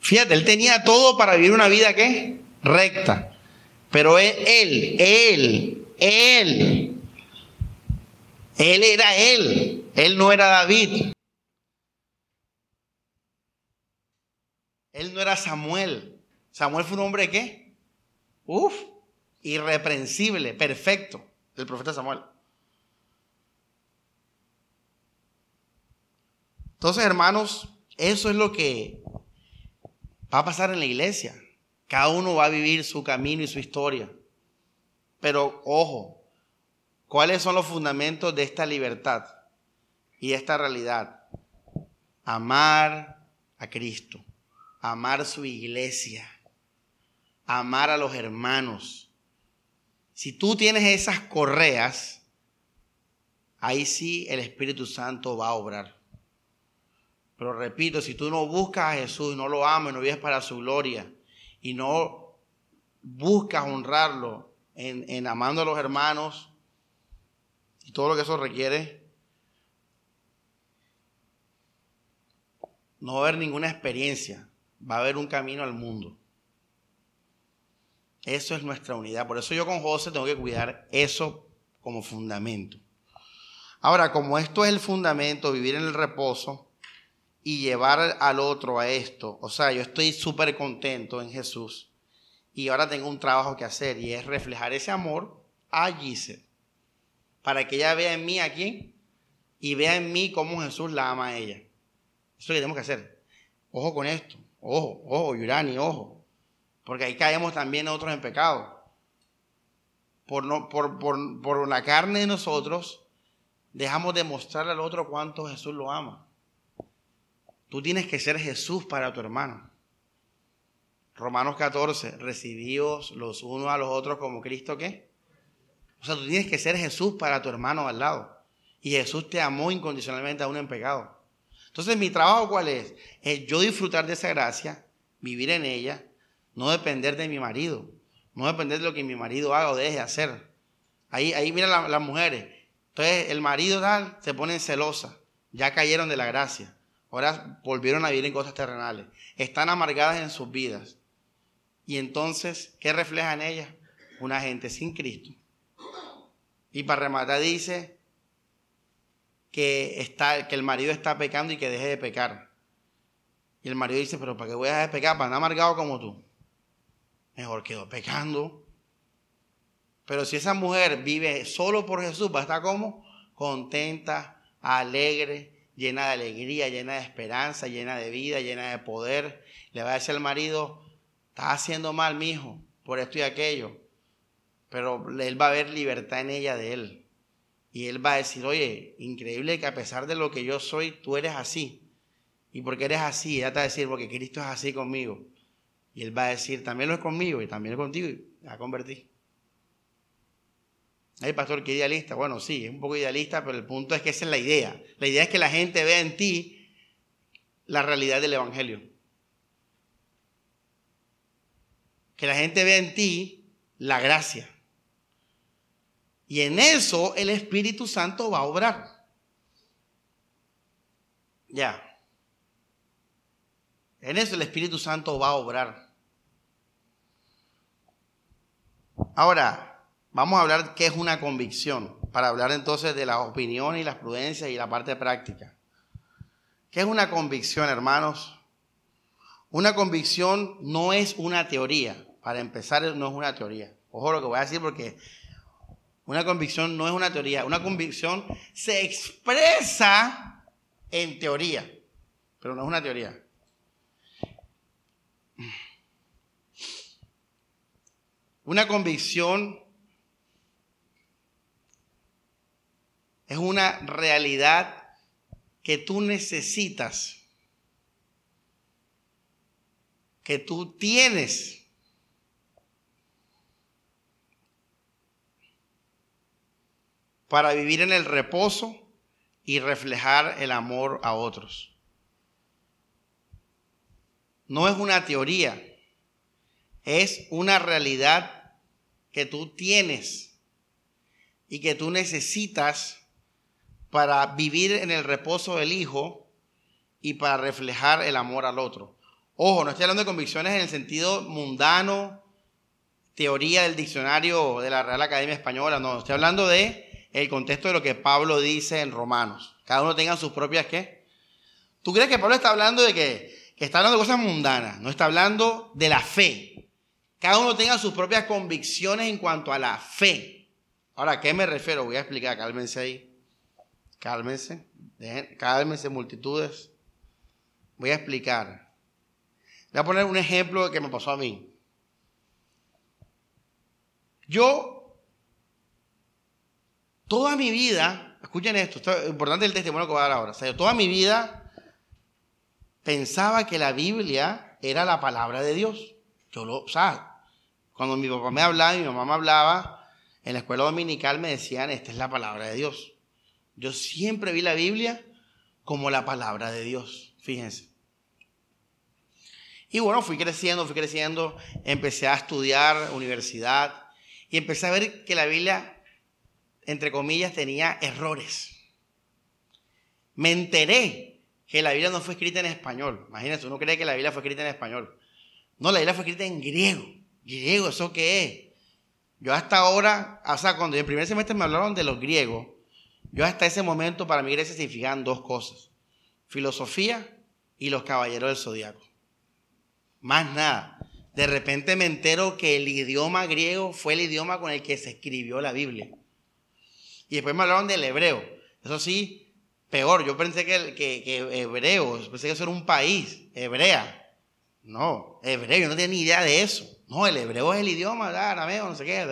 Fíjate, él tenía todo para vivir una vida ¿qué? recta. Pero él, él, él, él, era él. Él no era David. Él no era Samuel. Samuel fue un hombre qué? Uf, irreprensible, perfecto, el profeta Samuel. Entonces, hermanos, eso es lo que va a pasar en la iglesia. Cada uno va a vivir su camino y su historia. Pero ojo, ¿cuáles son los fundamentos de esta libertad y esta realidad? Amar a Cristo, amar su iglesia, amar a los hermanos. Si tú tienes esas correas, ahí sí el Espíritu Santo va a obrar. Pero repito, si tú no buscas a Jesús y no lo amas y no vives para su gloria y no buscas honrarlo en, en amando a los hermanos y todo lo que eso requiere, no va a haber ninguna experiencia, va a haber un camino al mundo. Eso es nuestra unidad. Por eso yo con José tengo que cuidar eso como fundamento. Ahora, como esto es el fundamento, vivir en el reposo y llevar al otro a esto, o sea, yo estoy súper contento en Jesús y ahora tengo un trabajo que hacer y es reflejar ese amor a Giselle, para que ella vea en mí a quién y vea en mí cómo Jesús la ama a ella. Eso es lo que tenemos que hacer. Ojo con esto, ojo, ojo, Yurani, ojo. Porque ahí caemos también nosotros en pecado. Por, no, por, por, por la carne de nosotros, dejamos de mostrarle al otro cuánto Jesús lo ama. Tú tienes que ser Jesús para tu hermano. Romanos 14, recibíos los unos a los otros como Cristo qué. O sea, tú tienes que ser Jesús para tu hermano al lado. Y Jesús te amó incondicionalmente aún en pecado. Entonces, mi trabajo cuál es? Es yo disfrutar de esa gracia, vivir en ella no depender de mi marido, no depender de lo que mi marido haga o deje de hacer. Ahí, ahí mira las mujeres. Entonces el marido tal se ponen celosas, ya cayeron de la gracia, ahora volvieron a vivir en cosas terrenales, están amargadas en sus vidas. Y entonces, ¿qué refleja en ellas? Una gente sin Cristo. Y para rematar dice que, está, que el marido está pecando y que deje de pecar. Y el marido dice, pero ¿para qué voy a dejar de pecar? Para andar amargado como tú mejor quedó pecando. Pero si esa mujer vive solo por Jesús, va a estar como contenta, alegre, llena de alegría, llena de esperanza, llena de vida, llena de poder. Le va a decir al marido, está haciendo mal, mi hijo, por esto y aquello. Pero él va a ver libertad en ella de él. Y él va a decir, oye, increíble que a pesar de lo que yo soy, tú eres así. Y porque eres así, ella te va a decir, porque Cristo es así conmigo. Y él va a decir, también lo es conmigo y también lo es contigo y va a convertir. Ay, pastor, qué idealista. Bueno, sí, es un poco idealista, pero el punto es que esa es la idea. La idea es que la gente vea en ti la realidad del Evangelio. Que la gente vea en ti la gracia. Y en eso el Espíritu Santo va a obrar. Ya. En eso el Espíritu Santo va a obrar. Ahora, vamos a hablar qué es una convicción, para hablar entonces de las opiniones y las prudencias y la parte práctica. ¿Qué es una convicción, hermanos? Una convicción no es una teoría. Para empezar, no es una teoría. Ojo lo que voy a decir porque una convicción no es una teoría. Una convicción se expresa en teoría, pero no es una teoría. Una convicción es una realidad que tú necesitas, que tú tienes. para vivir en el reposo y reflejar el amor a otros. No es una teoría, es una realidad que tú tienes y que tú necesitas para vivir en el reposo del Hijo y para reflejar el amor al otro. Ojo, no estoy hablando de convicciones en el sentido mundano, teoría del diccionario de la Real Academia Española, no, estoy hablando de el contexto de lo que Pablo dice en Romanos. Cada uno tenga sus propias qué. ¿Tú crees que Pablo está hablando de que, que está hablando de cosas mundanas? No está hablando de la fe. Cada uno tenga sus propias convicciones en cuanto a la fe. Ahora, ¿a qué me refiero? Voy a explicar, cálmense ahí. Cálmense, cálmense multitudes. Voy a explicar. Voy a poner un ejemplo que me pasó a mí. Yo, toda mi vida, escuchen esto, esto es importante el testimonio que voy a dar ahora. O sea, toda mi vida pensaba que la Biblia era la palabra de Dios. Yo lo, o sea, cuando mi papá me hablaba y mi mamá me hablaba, en la escuela dominical me decían, esta es la palabra de Dios. Yo siempre vi la Biblia como la palabra de Dios, fíjense. Y bueno, fui creciendo, fui creciendo, empecé a estudiar universidad y empecé a ver que la Biblia, entre comillas, tenía errores. Me enteré que la Biblia no fue escrita en español. Imagínense, uno cree que la Biblia fue escrita en español. No, la Biblia fue escrita en griego. Griego, ¿eso qué es? Yo hasta ahora, o sea, cuando en el primer semestre me hablaron de los griegos, yo hasta ese momento para mi iglesia significaban dos cosas. Filosofía y los caballeros del zodiaco. Más nada. De repente me entero que el idioma griego fue el idioma con el que se escribió la Biblia. Y después me hablaron del hebreo. Eso sí, peor. Yo pensé que, que, que hebreo, pensé que eso era un país, hebrea. No, hebreo, yo no tenía ni idea de eso. No, el hebreo es el idioma, arameo, no sé qué.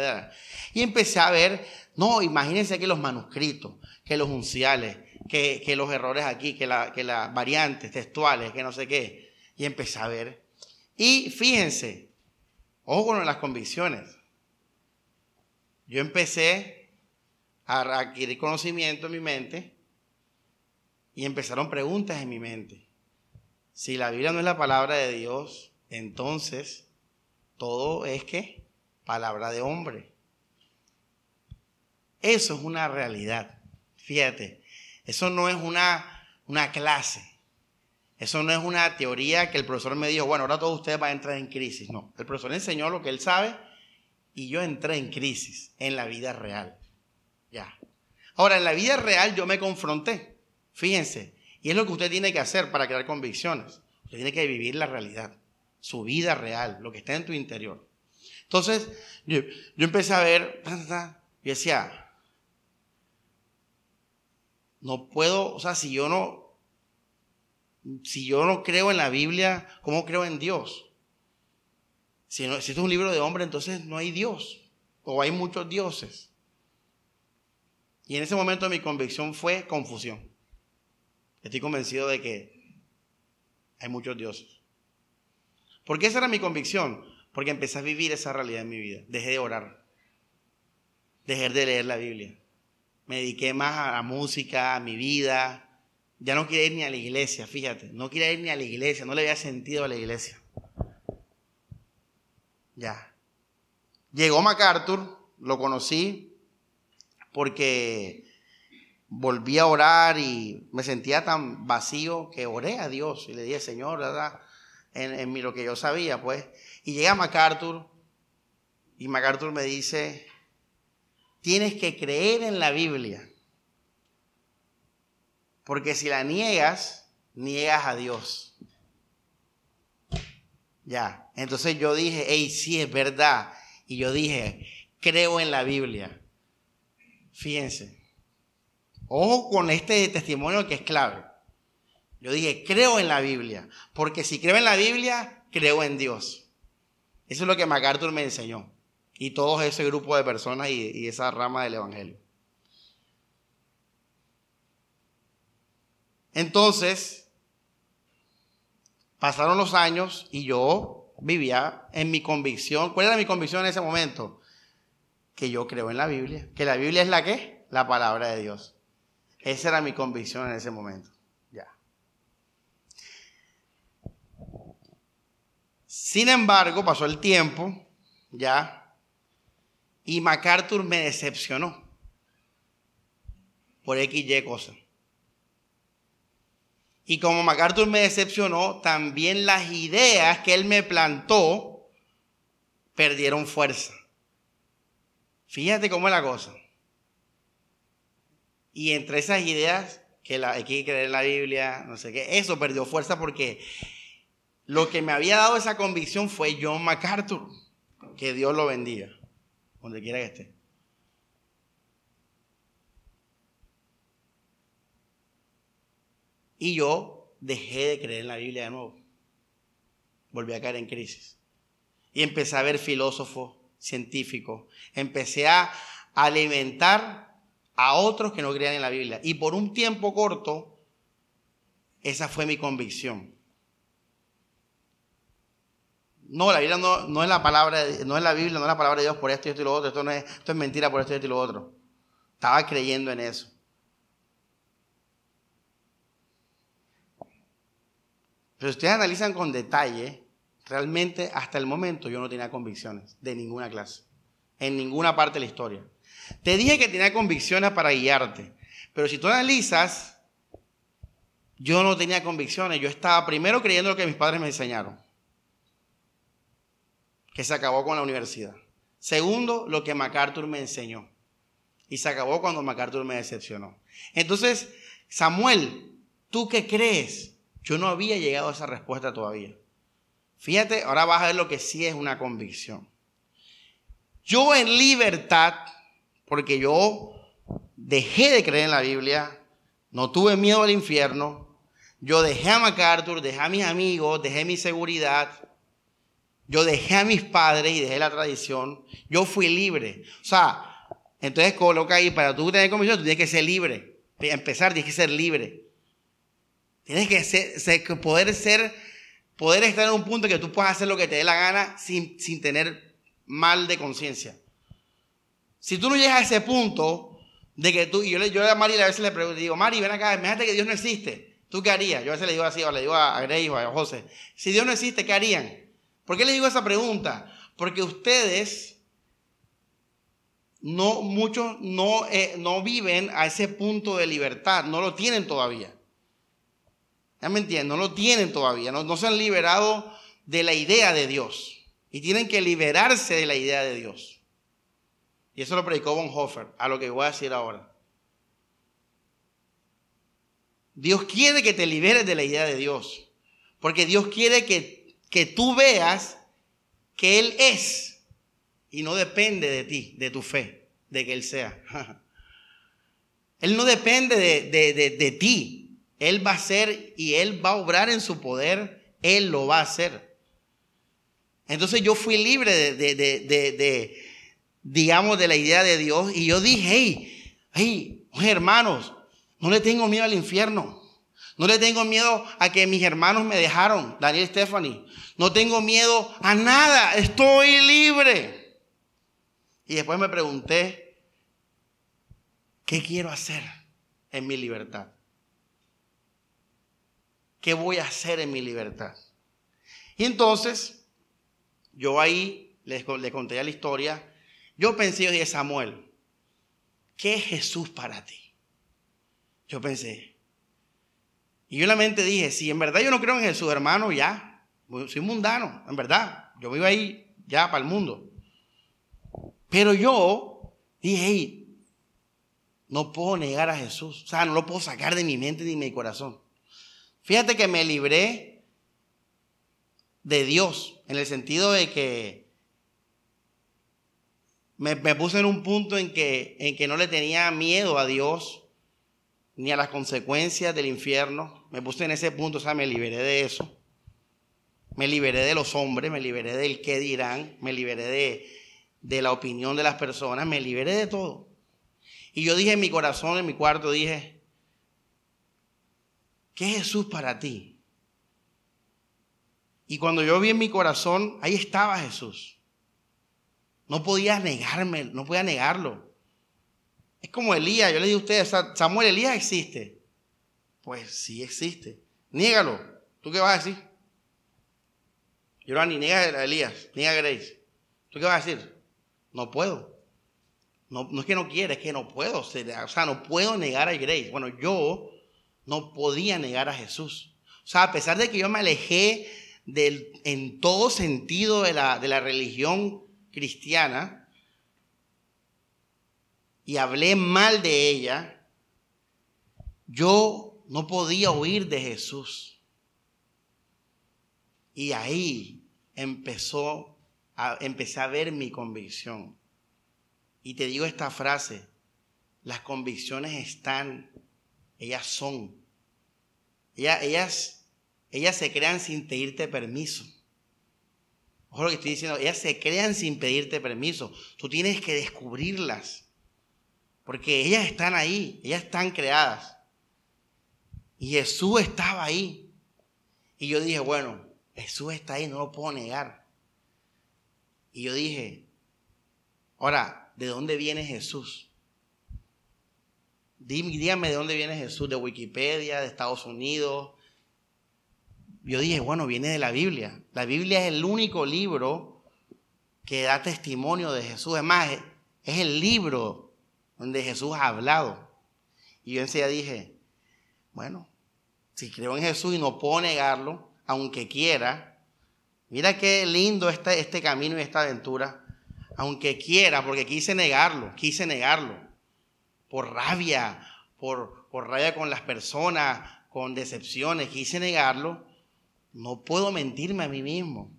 Y empecé a ver, no, imagínense que los manuscritos, que los unciales, que, los errores aquí, que, la, que las variantes textuales, que no sé qué. Y empecé a ver. Y fíjense, ojo con las convicciones. Yo empecé a adquirir conocimiento en mi mente y empezaron preguntas en mi mente. Si la Biblia no es la palabra de Dios, entonces todo es que palabra de hombre. Eso es una realidad. Fíjate, eso no es una, una clase. Eso no es una teoría que el profesor me dijo, bueno, ahora todos ustedes van a entrar en crisis. No, el profesor enseñó lo que él sabe y yo entré en crisis en la vida real. Ya. Ahora, en la vida real yo me confronté. Fíjense, y es lo que usted tiene que hacer para crear convicciones. Usted tiene que vivir la realidad, su vida real, lo que está en tu interior. Entonces, yo, yo empecé a ver, y decía, no puedo, o sea, si yo no, si yo no creo en la Biblia, ¿cómo creo en Dios? Si, no, si esto es un libro de hombre, entonces no hay Dios, o hay muchos dioses. Y en ese momento mi convicción fue confusión. Estoy convencido de que hay muchos dioses. ¿Por qué esa era mi convicción? Porque empecé a vivir esa realidad en mi vida. Dejé de orar. Dejé de leer la Biblia me dediqué más a la música, a mi vida. Ya no quería ir ni a la iglesia, fíjate, no quería ir ni a la iglesia, no le había sentido a la iglesia. Ya. Llegó MacArthur, lo conocí porque volví a orar y me sentía tan vacío que oré a Dios y le dije, Señor, ¿verdad? En, en lo que yo sabía, pues. Y llega MacArthur y MacArthur me dice, tienes que creer en la Biblia. Porque si la niegas, niegas a Dios. Ya, entonces yo dije, hey, sí, es verdad. Y yo dije, creo en la Biblia. Fíjense. Ojo con este testimonio que es clave. Yo dije, creo en la Biblia. Porque si creo en la Biblia, creo en Dios. Eso es lo que MacArthur me enseñó. Y todo ese grupo de personas y, y esa rama del Evangelio. Entonces, pasaron los años y yo vivía en mi convicción. ¿Cuál era mi convicción en ese momento? Que yo creo en la Biblia. Que la Biblia es la qué? La palabra de Dios. Esa era mi convicción en ese momento. Ya. Sin embargo, pasó el tiempo, ya, y MacArthur me decepcionó por X, Y cosas. Y como MacArthur me decepcionó, también las ideas que él me plantó perdieron fuerza. Fíjate cómo es la cosa. Y entre esas ideas, que hay que creer en la Biblia, no sé qué, eso perdió fuerza porque lo que me había dado esa convicción fue John MacArthur. Que Dios lo bendiga, donde quiera que esté. Y yo dejé de creer en la Biblia de nuevo. Volví a caer en crisis. Y empecé a ver filósofos, científicos. Empecé a alimentar a otros que no creían en la Biblia. Y por un tiempo corto, esa fue mi convicción. No, la Biblia no, es la palabra, no es la Biblia, no es la palabra de Dios por esto y esto y lo otro. Esto, no es, esto es mentira por esto y esto y lo otro. Estaba creyendo en eso. Pero si ustedes analizan con detalle, realmente hasta el momento yo no tenía convicciones de ninguna clase, en ninguna parte de la historia. Te dije que tenía convicciones para guiarte, pero si tú analizas, yo no tenía convicciones, yo estaba primero creyendo lo que mis padres me enseñaron, que se acabó con la universidad. Segundo, lo que MacArthur me enseñó. Y se acabó cuando MacArthur me decepcionó. Entonces, Samuel, ¿tú qué crees? Yo no había llegado a esa respuesta todavía. Fíjate, ahora vas a ver lo que sí es una convicción. Yo en libertad, porque yo dejé de creer en la Biblia, no tuve miedo al infierno, yo dejé a MacArthur, dejé a mis amigos, dejé mi seguridad, yo dejé a mis padres y dejé la tradición, yo fui libre. O sea, entonces coloca ahí, para tú tener convicción, tú tienes que ser libre. Empezar, tienes que ser libre. Tienes que ser, poder ser, poder estar en un punto que tú puedas hacer lo que te dé la gana sin, sin tener mal de conciencia. Si tú no llegas a ese punto de que tú, y yo, yo a Mari a veces le pregunto, digo, Mari, ven acá, imagínate que Dios no existe. ¿Tú qué harías? Yo a veces le digo así, o le digo a Grey o a José, si Dios no existe, ¿qué harían? ¿Por qué le digo esa pregunta? Porque ustedes, no, muchos no, eh, no viven a ese punto de libertad, no lo tienen todavía. ¿Ya me entienden? No lo tienen todavía, no, se han liberado de la idea de Dios. Y tienen que liberarse de la idea de Dios. Y eso lo predicó Bonhoeffer, a lo que voy a decir ahora. Dios quiere que te liberes de la idea de Dios. Porque Dios quiere que, que tú veas que Él es. Y no depende de ti, de tu fe, de que Él sea. Él no depende de, de, de ti. Él va a hacer y Él va a obrar en su poder, Él lo va a hacer. Entonces yo fui libre de, de, digamos, de la idea de Dios y yo dije, hey, hey, hermanos, no le tengo miedo al infierno. No le tengo miedo a que mis hermanos me dejaron, Daniel Stephanie. No tengo miedo a nada, estoy libre. Y después me pregunté, ¿qué quiero hacer en mi libertad? ¿Qué voy a hacer en mi libertad? Y entonces, yo ahí le, conté la historia. Yo pensé, yo dije, Samuel, ¿qué es Jesús para ti? Yo pensé. Y yo en la mente dije, si en verdad yo no creo en Jesús, hermano, ya, soy mundano, en verdad. Yo vivo ahí ya para el mundo. Pero yo dije, hey, no puedo negar a Jesús. O sea, no lo puedo sacar de mi mente ni de mi corazón. Fíjate que me libré de Dios, en el sentido de que me, puse en un punto en que, en que no le tenía miedo a Dios ni a las consecuencias del infierno. Me puse en ese punto, o sea, me liberé de eso. Me liberé de los hombres, me liberé del qué dirán, me liberé de, de la opinión de las personas, me liberé de todo. Y yo dije en mi corazón, en mi cuarto, dije, ¿qué es Jesús para ti? Y cuando yo vi en mi corazón, ahí estaba Jesús. No podía negarme, no podía negarlo. Es como Elías, yo le dije a ustedes, Samuel, Elías existe. Pues sí existe. Niégalo. ¿Tú qué vas a decir? Yo no ni niega a Elías, niega a Grace. ¿Tú qué vas a decir? No puedo. No, no es que no quiera, es que no puedo. O sea, no puedo negar a Grace. Bueno, yo no podía negar a Jesús. O sea, a pesar de que yo me alejé del, en todo sentido de la, de la religión cristiana y hablé mal de ella, yo no podía huir de Jesús. Y ahí empezó a, empecé a ver mi convicción. Y te digo esta frase, las convicciones están, ellas son. Ellas, ellas, ellas se crean sin pedirte permiso. Ojo lo que estoy diciendo, ellas se crean sin pedirte permiso. Tú tienes que descubrirlas. Porque ellas están ahí, ellas están creadas. Y Jesús estaba ahí. Y yo dije, bueno, Jesús está ahí, no lo puedo negar. Y yo dije, ahora, ¿de dónde viene Jesús? Dígame de dónde viene Jesús, de Wikipedia, de Estados Unidos. Yo dije, bueno, viene de la Biblia. La Biblia es el único libro que da testimonio de Jesús. Es más, es el libro donde Jesús ha hablado. Y yo enseguida dije, bueno, si creo en Jesús y no puedo negarlo, aunque quiera, mira qué lindo este, este camino y esta aventura, aunque quiera, porque quise negarlo, quise negarlo, por rabia, por, por rabia con las personas, con decepciones, quise negarlo, no puedo mentirme a mí mismo.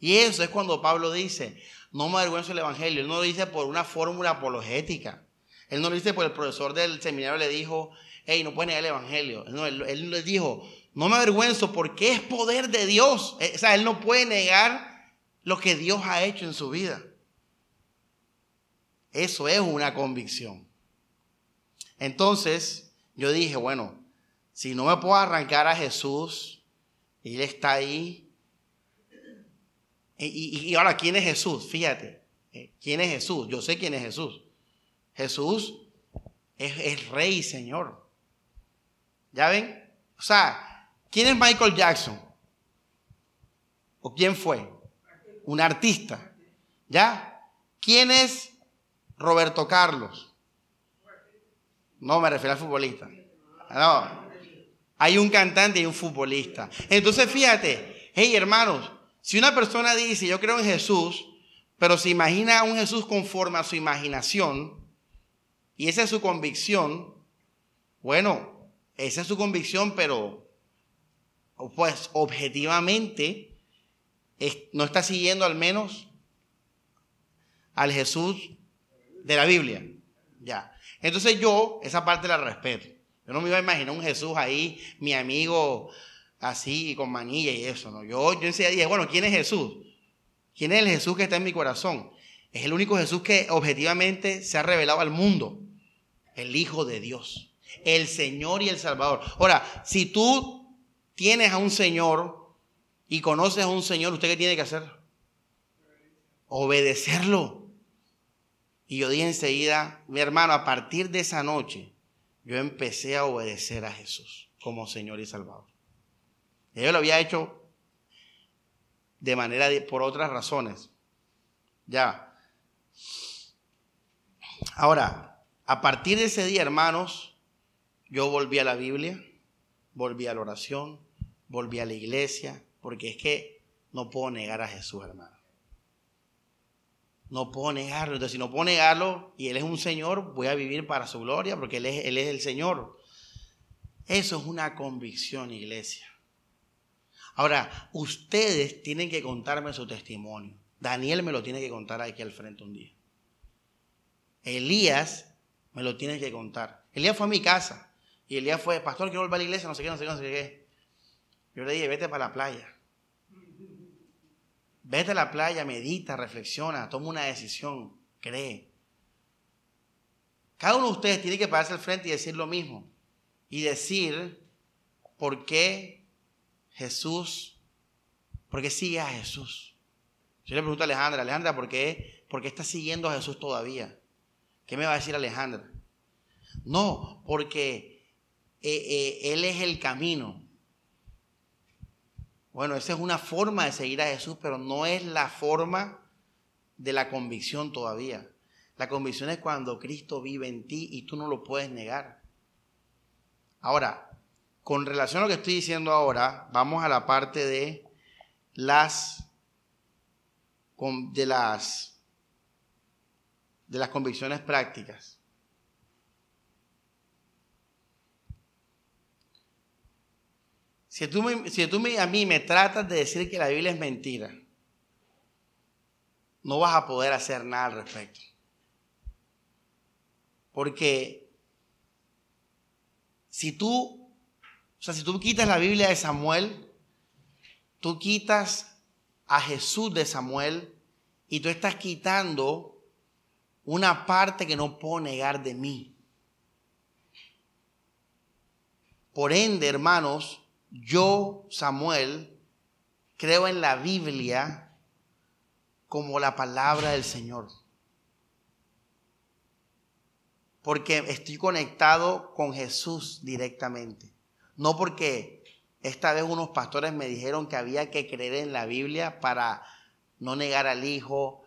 Y eso es cuando Pablo dice, no me avergüenzo del Evangelio. Él no lo dice por una fórmula apologética. Él no lo dice porque el profesor del seminario le dijo, hey, no negar el Evangelio. No, él, él le dijo, no me avergüenzo porque es poder de Dios. Eh, o sea, él no puede negar lo que Dios ha hecho en su vida. Eso es una convicción. Entonces, yo dije, bueno, si no me puedo arrancar a Jesús, Él está ahí. Y, ahora, ¿quién es Jesús? Fíjate, eh, ¿quién es Jesús? Yo sé quién es Jesús. Jesús es, es Rey y Señor. ¿Ya ven? O sea, ¿Quién es Michael Jackson? ¿O quién fue? Un artista. ¿Ya? ¿Quién es Roberto Carlos? No, me refiero al futbolista. No. Hay un cantante y un futbolista. Entonces, fíjate, hey hermanos, si una persona dice, yo creo en Jesús, pero se imagina a un Jesús conforme a su imaginación, y esa es su convicción, bueno, esa es su convicción, pero pues objetivamente no está siguiendo al menos al Jesús de la Biblia. Ya. Entonces yo esa parte la respeto. Yo no me iba a imaginar un Jesús ahí, mi amigo así con manilla y eso, ¿no? Yo, yo enseguida dije, bueno, ¿quién es Jesús? ¿Quién es el Jesús que está en mi corazón? Es el único Jesús que objetivamente se ha revelado al mundo. El Hijo de Dios. El Señor y el Salvador. Ahora, si tú tienes a un Señor y conoces a un Señor, ¿usted qué tiene que hacer? Obedecerlo. Y yo dije enseguida, mi hermano, a partir de esa noche, yo empecé a obedecer a Jesús como Señor y Salvador. Yo lo había hecho de manera, por otras razones. Ya. Ahora, a partir de ese día, hermanos, yo volví a la Biblia, volví a la oración, volví a la iglesia, porque es que no puedo negar a Jesús, hermano. No puedo negarlo. Entonces, si no puedo negarlo y Él es un Señor, voy a vivir para su gloria, porque Él es, el Señor. Eso es una convicción, iglesia. Ahora, ustedes tienen que contarme su testimonio. Daniel me lo tiene que contar aquí al frente un día. Elías me lo tiene que contar. Elías fue a mi casa y Elías fue, pastor, quiero volver a la iglesia, no sé qué, no sé qué, no sé qué. Yo le dije, vete para la playa. Vete a la playa, medita, reflexiona, toma una decisión, cree. Cada uno de ustedes tiene que pararse al frente y decir lo mismo. Y decir por qué Jesús, por qué sigue a Jesús. Yo le pregunto a Alejandra, Alejandra, ¿por qué, ¿por qué está siguiendo a Jesús todavía? ¿Qué me va a decir Alejandra? No, porque eh, eh, Él es el camino. Bueno, esa es una forma de seguir a Jesús, pero no es la forma de la convicción todavía. La convicción es cuando Cristo vive en ti y tú no lo puedes negar. Ahora, con relación a lo que estoy diciendo ahora, vamos a la parte de las de las de las convicciones prácticas. Si tú, si tú a mí me tratas de decir que la Biblia es mentira, no vas a poder hacer nada al respecto. Porque si tú, o sea, si tú quitas la Biblia de Samuel, tú quitas a Jesús de Samuel y tú estás quitando una parte que no puedo negar de mí. Por ende, hermanos, yo, Samuel, creo en la Biblia como la palabra del Señor porque estoy conectado con Jesús directamente. No porque esta vez unos pastores me dijeron que había que creer en la Biblia para no negar al Hijo.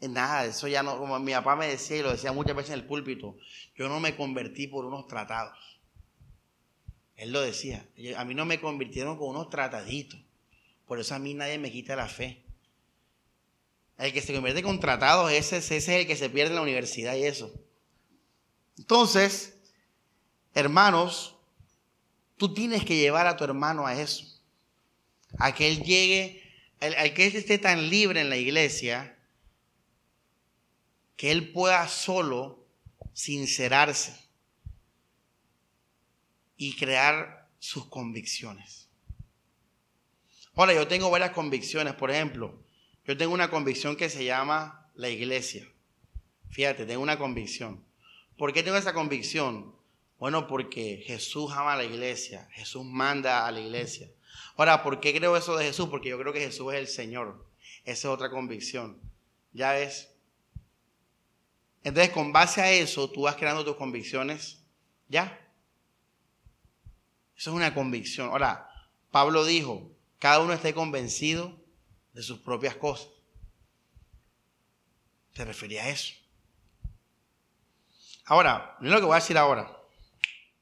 Nada, eso ya no, como mi papá me decía y lo decía muchas veces en el púlpito, yo no me convertí por unos tratados. Él lo decía, a mí no me convirtieron con unos trataditos. Por eso a mí nadie me quita la fe. El que se convierte con tratados, ese, ese es el que se pierde en la universidad y eso. Entonces, hermanos, tú tienes que llevar a tu hermano a eso. A que él llegue, al que él esté tan libre en la iglesia, que él pueda solo sincerarse y crear sus convicciones. Ahora, yo tengo varias convicciones. Por ejemplo, yo tengo una convicción que se llama la iglesia. Fíjate, tengo una convicción. ¿Por qué tengo esa convicción? Bueno, porque Jesús ama a la iglesia, Jesús manda a la iglesia. Ahora, ¿por qué creo eso de Jesús? Porque yo creo que Jesús es el Señor. Esa es otra convicción. ¿Ya ves? Entonces, con base a eso, tú vas creando tus convicciones. ¿Ya? Eso es una convicción. Ahora, Pablo dijo, cada uno esté convencido de sus propias cosas. Se refería a eso. Ahora, miren lo que voy a decir ahora.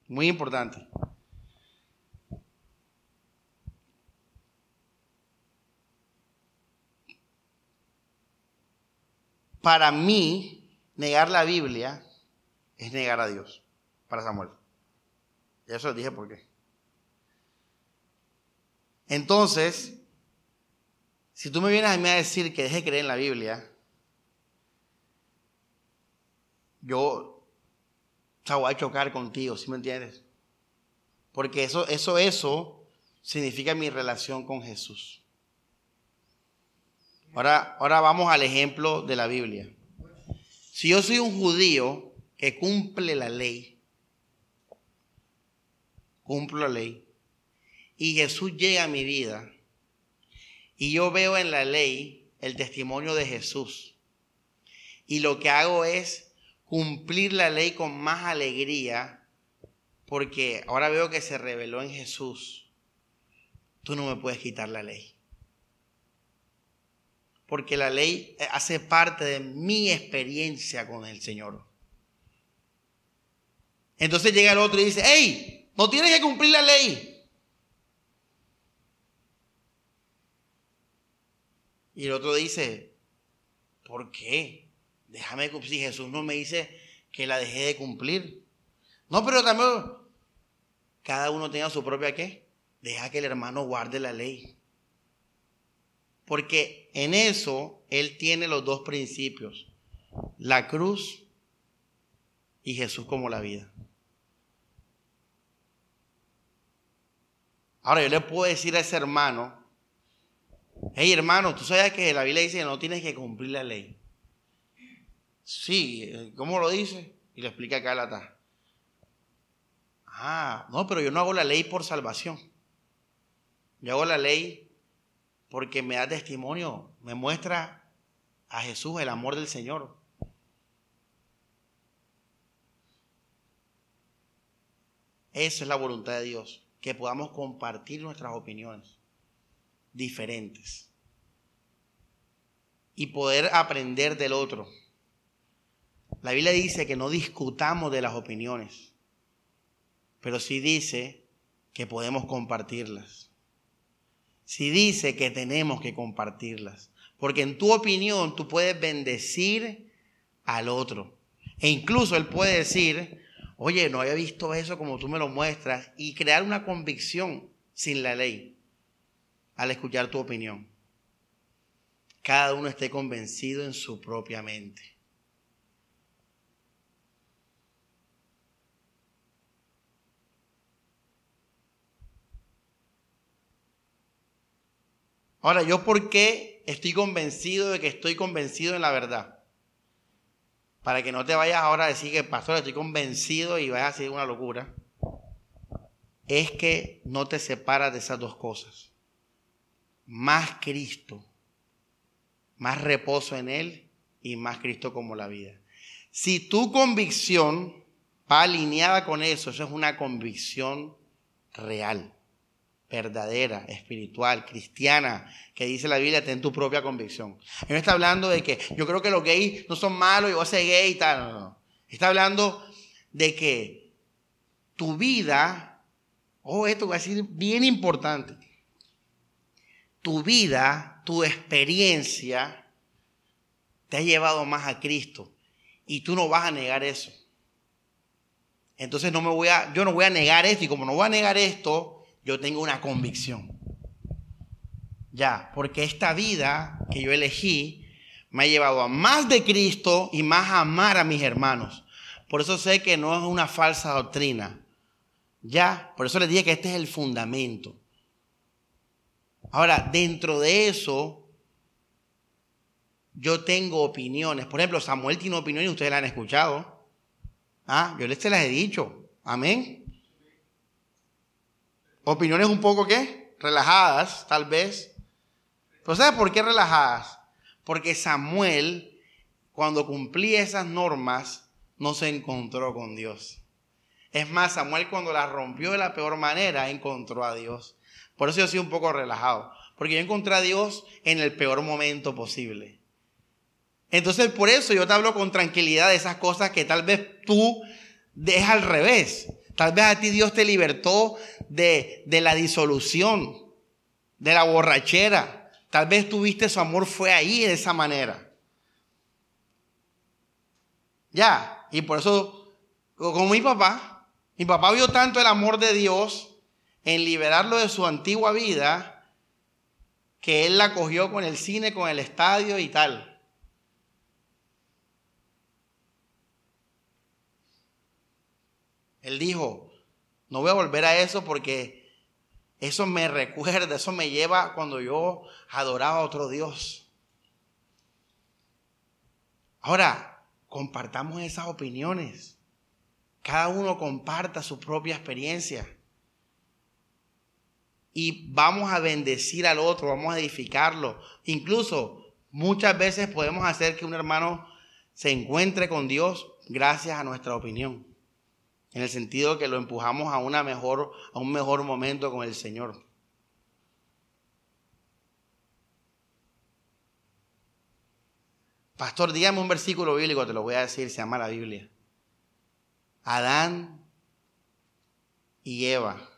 Muy importante. Para mí, negar la Biblia es negar a Dios. Para Samuel. Ya eso dije por qué. Entonces, si tú me vienes a mí a decir que deje de creer en la Biblia, yo voy a chocar contigo, ¿sí me entiendes? Porque eso, eso, eso significa mi relación con Jesús. Ahora, ahora vamos al ejemplo de la Biblia. Si yo soy un judío que cumple la ley, cumplo la ley, y Jesús llega a mi vida, y yo veo en la ley el testimonio de Jesús, y lo que hago es cumplir la ley con más alegría, porque ahora veo que se reveló en Jesús. Tú no me puedes quitar la ley. Porque la ley hace parte de mi experiencia con el Señor. Entonces llega el otro y dice, hey, no tienes que cumplir la ley. Y el otro dice, ¿por qué? Déjame cumplir. Si Jesús no me dice que la dejé de cumplir. No, pero también. cada uno tenga su propia qué. Deja que el hermano guarde la ley. Porque en eso él tiene los dos principios. La cruz y Jesús como la vida. Ahora yo le puedo decir a ese hermano, hey hermano, tú sabes que la Biblia dice que no tienes que cumplir la ley. Sí, ¿cómo lo dice? Y le explica acá Ah, no, pero yo no hago la ley por salvación. Yo hago la ley porque me da testimonio, me muestra a Jesús el amor del Señor. Esa es la voluntad de Dios, que podamos compartir nuestras opiniones diferentes y poder aprender del otro. La Biblia dice que no discutamos de las opiniones, pero sí dice que podemos compartirlas. Sí dice que tenemos que compartirlas, porque en tu opinión tú puedes bendecir al otro. E incluso él puede decir, oye, no había visto eso como tú me lo muestras, y crear una convicción sin la ley al escuchar tu opinión. Cada uno esté convencido en su propia mente. Ahora, ¿yo por qué estoy convencido de que estoy convencido en la verdad? Para que no te vayas ahora a decir que, pastor, estoy convencido y vayas a hacer una locura. Es que no te separas de esas dos cosas. Más Cristo, más reposo en Él y más Cristo como la vida. Si tu convicción va alineada con eso, eso es una convicción real verdadera, espiritual, cristiana, que dice la Biblia, ten tu propia convicción. No está hablando de que yo creo que los gays no son malos y voy a ser gay y tal. No, no. Está hablando de que tu vida, oh, esto va a ser bien importante. Tu vida, tu experiencia, te ha llevado más a Cristo. Y tú no vas a negar eso. Entonces no me voy a, yo no voy a negar esto. Y como no voy a negar esto, yo tengo una convicción. Ya, porque esta vida que yo elegí me ha llevado a más de Cristo y más a amar a mis hermanos. Por eso sé que no es una falsa doctrina. Ya, por eso les dije que este es el fundamento. Ahora, dentro de eso, yo tengo opiniones. Por ejemplo, Samuel tiene opiniones ustedes la han escuchado. Ah, yo les se las he dicho. Amén opiniones un poco qué? Relajadas, tal vez. Pero ¿sabes por qué relajadas? Porque Samuel, cuando cumplía esas normas, no se encontró con Dios. Es más, Samuel cuando las rompió de la peor manera, encontró a Dios. Por eso yo soy un poco relajado. Porque yo encontré a Dios en el peor momento posible. Entonces, por eso yo te hablo con tranquilidad de esas cosas que tal vez tú dejas al revés. Tal vez a ti Dios te libertó de, la disolución, de la borrachera. Tal vez tuviste su amor fue ahí de esa manera. Ya, y por eso, como mi papá, mi papá vio tanto el amor de Dios en liberarlo de su antigua vida, que él la cogió con el cine, con el estadio y tal. Él dijo, no voy a volver a eso porque eso me recuerda, eso me lleva cuando yo adoraba a otro Dios. Ahora, compartamos esas opiniones. Cada uno comparta su propia experiencia. Y vamos a bendecir al otro, vamos a edificarlo. Incluso muchas veces podemos hacer que un hermano se encuentre con Dios gracias a nuestra opinión en el sentido que lo empujamos a, mejor, a un mejor momento con el Señor. Pastor, dígame un versículo bíblico, te lo voy a decir, se llama la Biblia. Adán y Eva,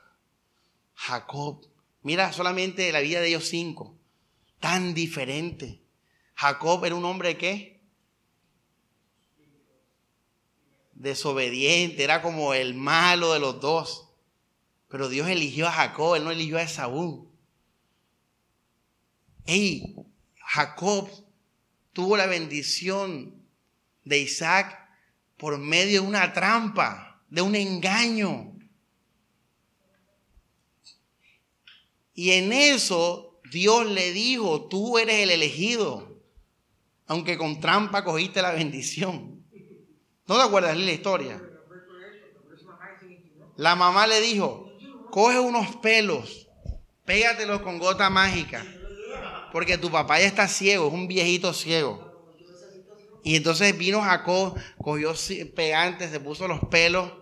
Jacob. Mira solamente la vida de ellos cinco, tan diferente. Jacob era un hombre que desobediente, era como el malo de los dos. Pero Dios eligió a Jacob, él no eligió a Esaú. Ey, Jacob tuvo la bendición de Isaac por medio de una trampa, de un engaño. Y en eso Dios le dijo, tú eres el elegido, aunque con trampa cogiste la bendición. ¿No te acuerdas de la historia? La mamá le dijo, coge unos pelos, pégatelos con gota mágica, porque tu papá ya está ciego, es un viejito ciego. Y entonces vino Jacob, cogió pegantes, se puso los pelos,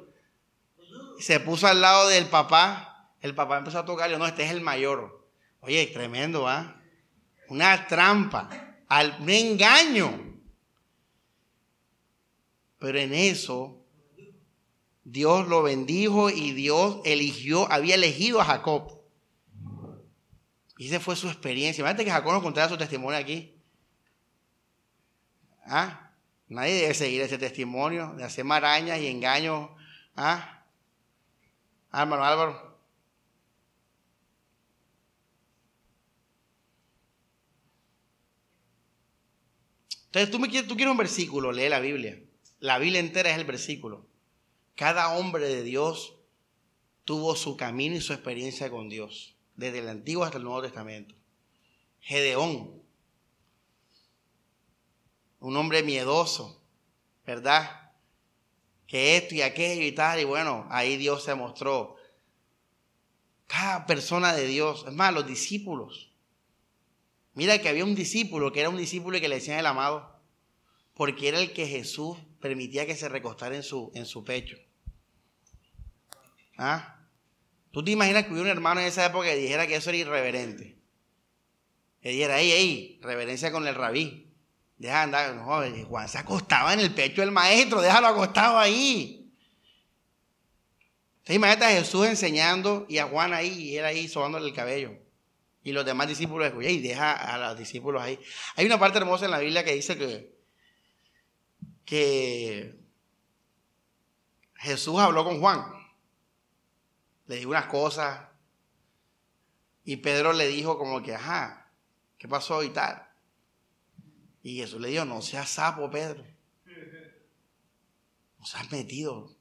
se puso al lado del papá. El papá empezó a tocarle, no, este es el mayor. Oye, tremendo, ¿ah? Una trampa, un engaño. Pero en eso Dios lo bendijo y Dios eligió, había elegido a Jacob. Y esa fue su experiencia. Imagínate que Jacob nos contara su testimonio aquí. ¿Ah? Nadie debe seguir ese testimonio de hacer marañas y engaños. ¿Ah? ¿Ah hermano Álvaro. Entonces tú, me quieres, tú quieres un versículo, lee la Biblia. La Biblia entera es el versículo. Cada hombre de Dios tuvo su camino y su experiencia con Dios, desde el Antiguo hasta el Nuevo Testamento. Gedeón, un hombre miedoso, ¿verdad? Que esto y aquello y tal, y bueno, ahí Dios se mostró. Cada persona de Dios, es más, los discípulos. Mira que había un discípulo que era un discípulo y que le decían el amado, porque era el que Jesús permitía que se recostara en su, en su pecho. ¿Ah? ¿Tú te imaginas que hubiera un hermano en esa época que dijera que eso era irreverente? Que dijera, ey, ey, reverencia con el rabí. Deja andar, no, Juan se acostaba en el pecho del maestro, déjalo acostado ahí. Entonces imagínate a Jesús enseñando y a Juan ahí, y él ahí sobándole el cabello. Y los demás discípulos, y deja a los discípulos ahí. Hay una parte hermosa en la Biblia que dice que, que Jesús habló con Juan le dijo unas cosas y Pedro le dijo como que, ajá, ¿qué pasó y tal? Y Jesús le dijo, no seas sapo, Pedro. No seas metido.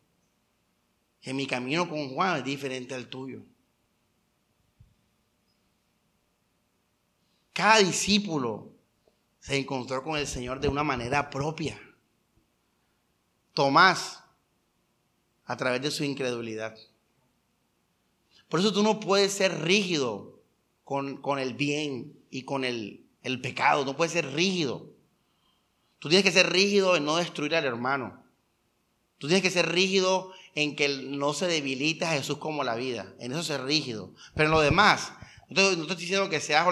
Que mi camino con Juan es diferente al tuyo. Cada discípulo se encontró con el Señor de una manera propia. Tomás, a través de su incredulidad. Por eso tú no puedes ser rígido con, el bien y con el, el pecado. No puedes ser rígido. Tú tienes que ser rígido en no destruir al hermano. Tú tienes que ser rígido en que no se debilite a Jesús como la vida. En eso ser rígido. Pero en lo demás, no te, estoy diciendo que seas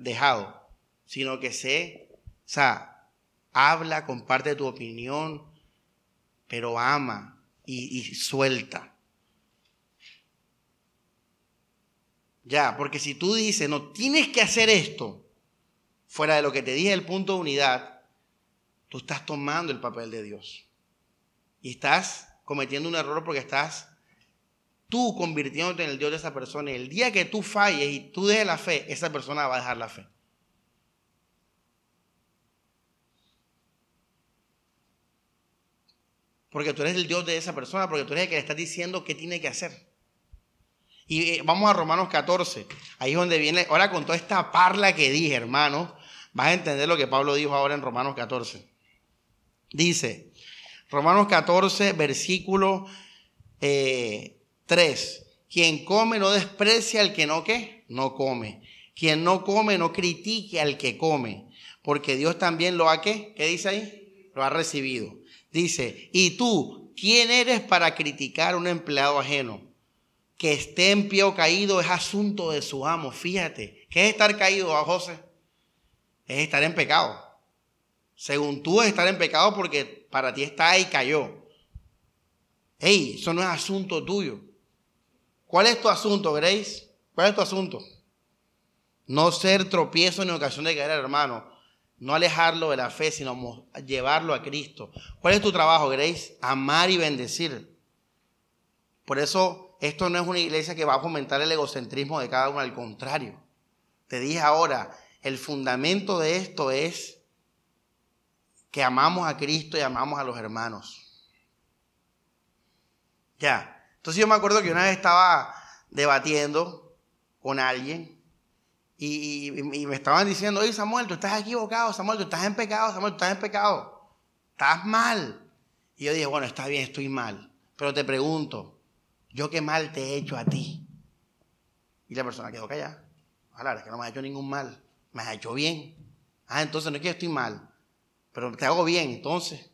dejado, sino que sé, o sea, habla, comparte tu opinión, pero ama y, y suelta. Ya, porque si tú dices, no, tienes que hacer esto, fuera de lo que te dije el punto de unidad, tú estás tomando el papel de Dios. Y estás cometiendo un error porque estás tú convirtiéndote en el Dios de esa persona. Y el día que tú falles y tú dejes la fe, esa persona va a dejar la fe. Porque tú eres el Dios de esa persona, porque tú eres el que le estás diciendo qué tiene que hacer. Y eh, vamos a Romanos 14. Ahí es donde viene, ahora con toda esta parla que dije, hermano, vas a entender lo que Pablo dijo ahora en Romanos 14. Dice, Romanos 14, versículo 3. Eh, Quien come no desprecia al que no que no come. Quien no come no critique al que come. Porque Dios también lo ha que, ¿qué dice ahí? Lo ha recibido. Dice, ¿y tú quién eres para criticar a un empleado ajeno? que esté en pie o caído es asunto de su amo. Fíjate, ¿qué es estar caído, a José? Es estar en pecado. Según tú es estar en pecado porque para ti está y cayó. Ey, eso no es asunto tuyo. ¿Cuál es tu asunto, Grace? ¿Cuál es tu asunto? No ser tropiezo ni ocasión de caer, hermano. No alejarlo de la fe, sino llevarlo a Cristo. ¿Cuál es tu trabajo, Grace? Amar y bendecir. Por eso esto no es una iglesia que va a fomentar el egocentrismo de cada uno, al contrario. Te dije ahora, el fundamento de esto es que amamos a Cristo y amamos a los hermanos. Ya. Entonces yo me acuerdo que una vez estaba debatiendo con alguien y, me estaban diciendo, oye Samuel, tú estás equivocado, Samuel, tú estás en pecado, Samuel, tú estás en pecado. Estás mal. Y yo dije, bueno, está bien, estoy mal. Pero te pregunto, ¿yo qué mal te he hecho a ti? Y la persona quedó callada. Ojalá, es que no me ha hecho ningún mal. Me ha hecho bien. Ah, entonces no es que estoy mal, pero te hago bien, entonces.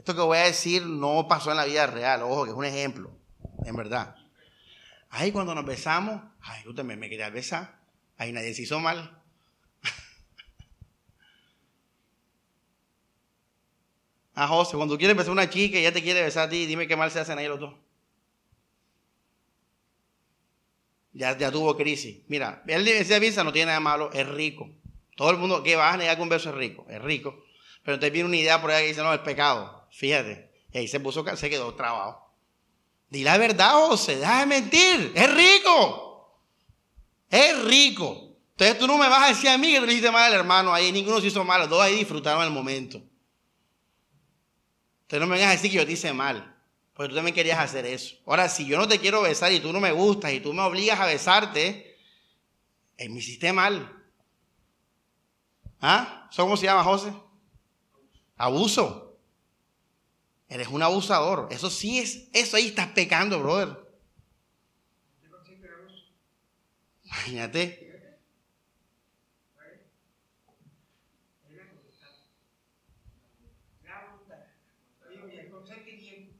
Esto que voy a decir no pasó en la vida real, ojo, que es un ejemplo, en verdad. Ahí cuando nos besamos, ay, tú también me querías besar. Ahí nadie se hizo mal. ah, José, cuando quieres besar una chica y ella te quiere besar a ti, dime qué mal se hacen ahí los dos. Ya, ya tuvo crisis. Mira, él decía visa no tiene nada malo, es rico. Todo el mundo que va a negar que un beso es rico, es rico. Pero entonces viene una idea por ahí que dice, no, es pecado. Fíjate. Y ahí se puso, se quedó trabado. Di la verdad, José, deja de mentir. Es rico. Es rico. Entonces tú no me vas a decir a mí que tú le hiciste mal al hermano ahí. Ninguno se hizo mal. Los dos ahí disfrutaron el momento. Entonces no me vengas a decir que yo te hice mal. Porque tú también querías hacer eso. Ahora, si yo no te quiero besar y tú no me gustas y tú me obligas a besarte, eh, me hiciste mal. ¿Ah? ¿Eso cómo se llama, José? Abuso. Eres un abusador. Eso sí es, eso ahí estás pecando, brother. Imagínate.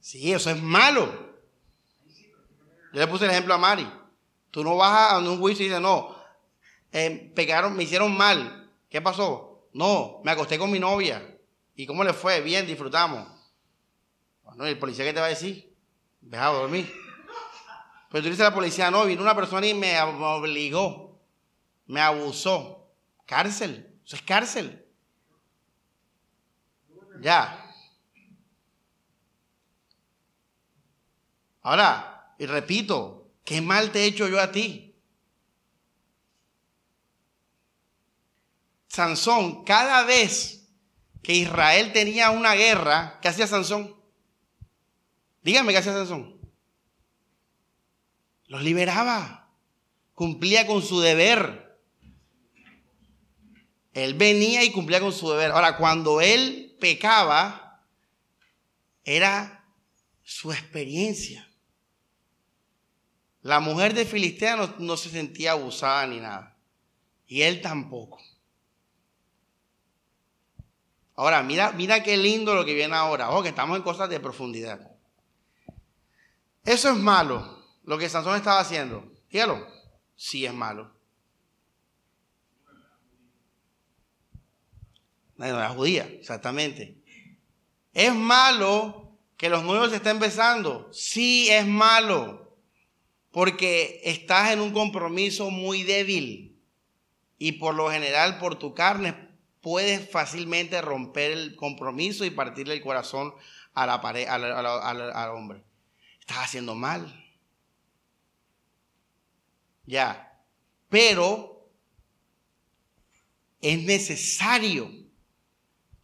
Sí, eso es malo. Yo le puse el ejemplo a Mari. Tú no vas a un juicio y dices, no, eh, pegaron, me hicieron mal. ¿Qué pasó? No, me acosté con mi novia. ¿Y cómo le fue? Bien, disfrutamos. No, el policía qué te va a decir? Deja a dormir. Pero tú dices a la policía, no, vino una persona y me obligó, me abusó. Cárcel, eso es cárcel. Ya. Ahora, y repito, ¿qué mal te he hecho yo a ti? Sansón, cada vez que Israel tenía una guerra, ¿qué hacía Sansón? Dígame qué hacía Sansón. Los liberaba. Cumplía con su deber. Él venía y cumplía con su deber. Ahora, cuando él pecaba, era su experiencia. La mujer de Filistea no, no, se sentía abusada ni nada. Y él tampoco. Ahora, mira, mira qué lindo lo que viene ahora. Ojo, que estamos en cosas de profundidad. Eso es malo, lo que Sansón estaba haciendo. Dígalo, sí es malo. No, la judía, exactamente. ¿Es malo que los nuevos se estén besando? Sí es malo, porque estás en un compromiso muy débil y por lo general por tu carne puedes fácilmente romper el compromiso y partirle el corazón a la al hombre. Estás haciendo mal. Ya. Pero es necesario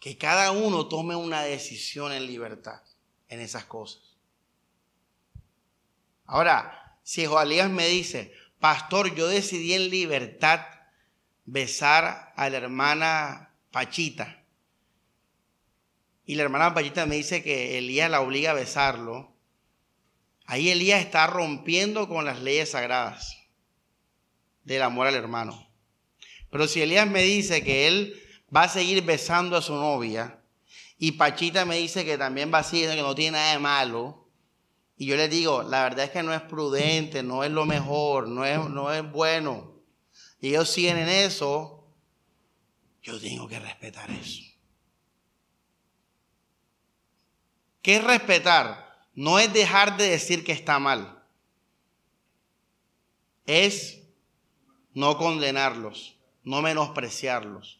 que cada uno tome una decisión en libertad en esas cosas. Ahora, si Joalías me dice, pastor, yo decidí en libertad besar a la hermana Pachita, y la hermana Pachita me dice que Elías la obliga a besarlo, Ahí Elías está rompiendo con las leyes sagradas del amor al hermano. Pero si Elías me dice que él va a seguir besando a su novia y Pachita me dice que también va a seguir, que no tiene nada de malo, y yo le digo, la verdad es que no es prudente, no es lo mejor, no es, no es bueno, y ellos siguen en eso, yo tengo que respetar eso. ¿Qué es respetar? No es dejar de decir que está mal, es no condenarlos, no menospreciarlos,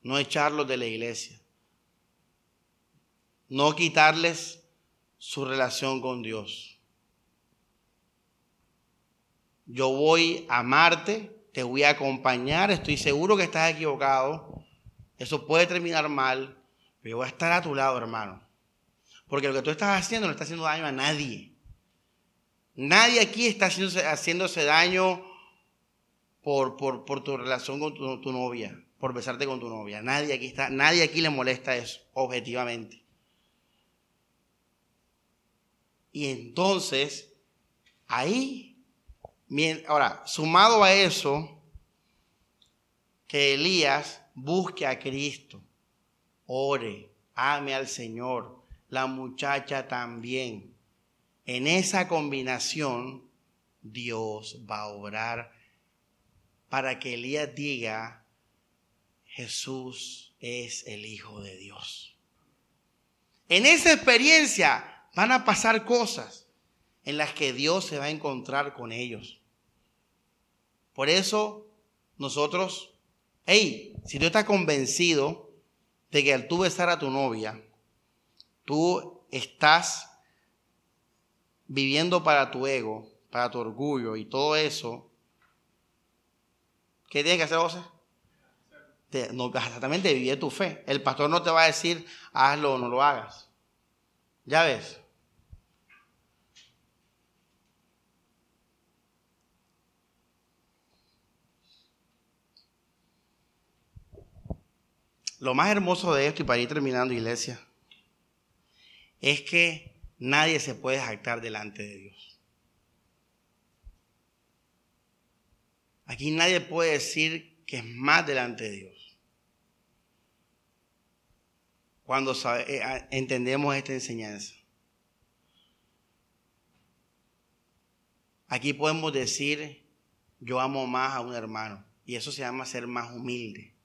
no echarlos de la iglesia, no quitarles su relación con Dios. Yo voy a amarte, te voy a acompañar, estoy seguro que estás equivocado, eso puede terminar mal, pero yo voy a estar a tu lado, hermano. Porque lo que tú estás haciendo no está haciendo daño a nadie. Nadie aquí está haciéndose, haciéndose daño por, por, tu relación con tu, tu, novia, por besarte con tu novia. Nadie aquí está, nadie aquí le molesta eso, objetivamente. Y entonces, ahí, ahora, sumado a eso, que Elías busque a Cristo, ore, ame al Señor, la muchacha también. En esa combinación, Dios va a obrar para que Elías diga, Jesús es el Hijo de Dios. En esa experiencia van a pasar cosas en las que Dios se va a encontrar con ellos. Por eso nosotros, hey, si tú estás convencido de que al tú besar a tu novia, tú estás viviendo para tu ego, para tu orgullo y todo eso, ¿qué tienes que hacer, José? exactamente, vivir tu fe. El pastor no te va a decir, hazlo o no lo hagas. Ya ves. Lo más hermoso de esto, y para ir terminando, iglesia, es que nadie se puede jactar delante de Dios. Aquí nadie puede decir que es más delante de Dios. Cuando eh, entendemos esta enseñanza. Aquí podemos decir, yo amo más a un hermano. Y eso se llama ser más humilde,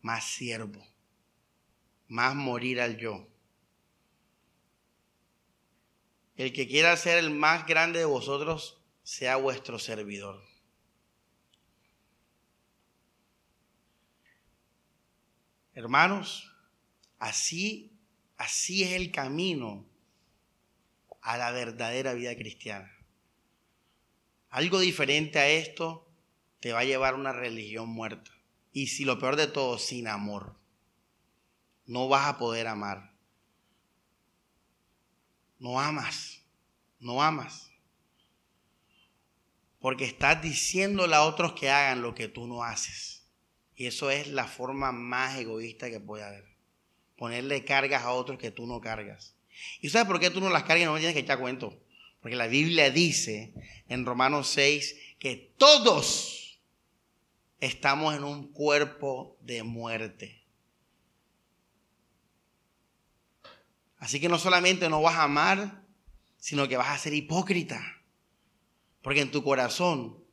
más siervo, más morir al yo. El que quiera ser el más grande de vosotros, sea vuestro servidor. Hermanos, así, así es el camino a la verdadera vida cristiana. Algo diferente a esto te va a llevar a una religión muerta. Y si lo peor de todo, sin amor, no vas a poder amar no amas, no amas. Porque estás diciéndole a otros que hagan lo que tú no haces. Y eso es la forma más egoísta que puede haber. Ponerle cargas a otros que tú no cargas. ¿Y sabes por qué tú no las cargas y no tienes que echar cuento? Porque la Biblia dice en Romanos 6 que todos estamos en un cuerpo de muerte. Así que no solamente no vas a amar, sino que vas a ser hipócrita. Porque en tu corazón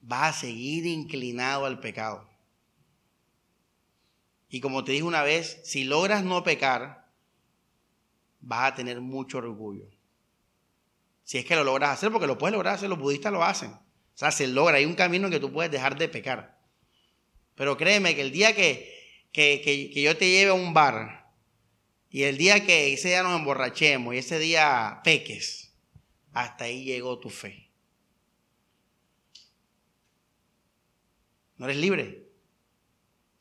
vas a seguir inclinado al pecado. Y como te dije una vez, si logras no pecar, vas a tener mucho orgullo. Si es que lo logras hacer, porque lo puedes lograr hacer, los budistas lo hacen. O sea, se logra, hay un camino en que tú puedes dejar de pecar. Pero créeme que el día que, que, que yo te lleve a un bar y el día que ese día nos emborrachemos y ese día peques, hasta ahí llegó tu fe. No eres libre.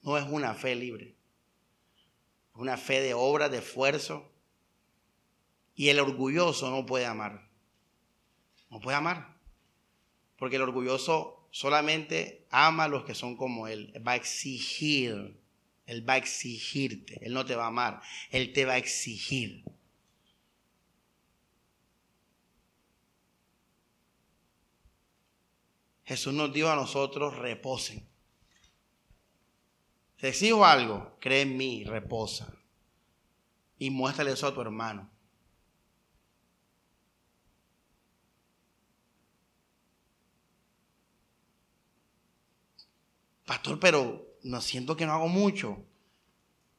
No es una fe libre. Es una fe de obra, de esfuerzo. Y el orgulloso no puede amar. No puede amar. Porque el orgulloso solamente ama a los que son como él. Va a exigir él va a exigirte. Él no te va a amar. Él te va a exigir. Jesús nos dio a nosotros reposen. Te exijo algo, cree en mí, reposa. Y muéstrale eso a tu hermano. Pastor, pero no siento que no hago mucho.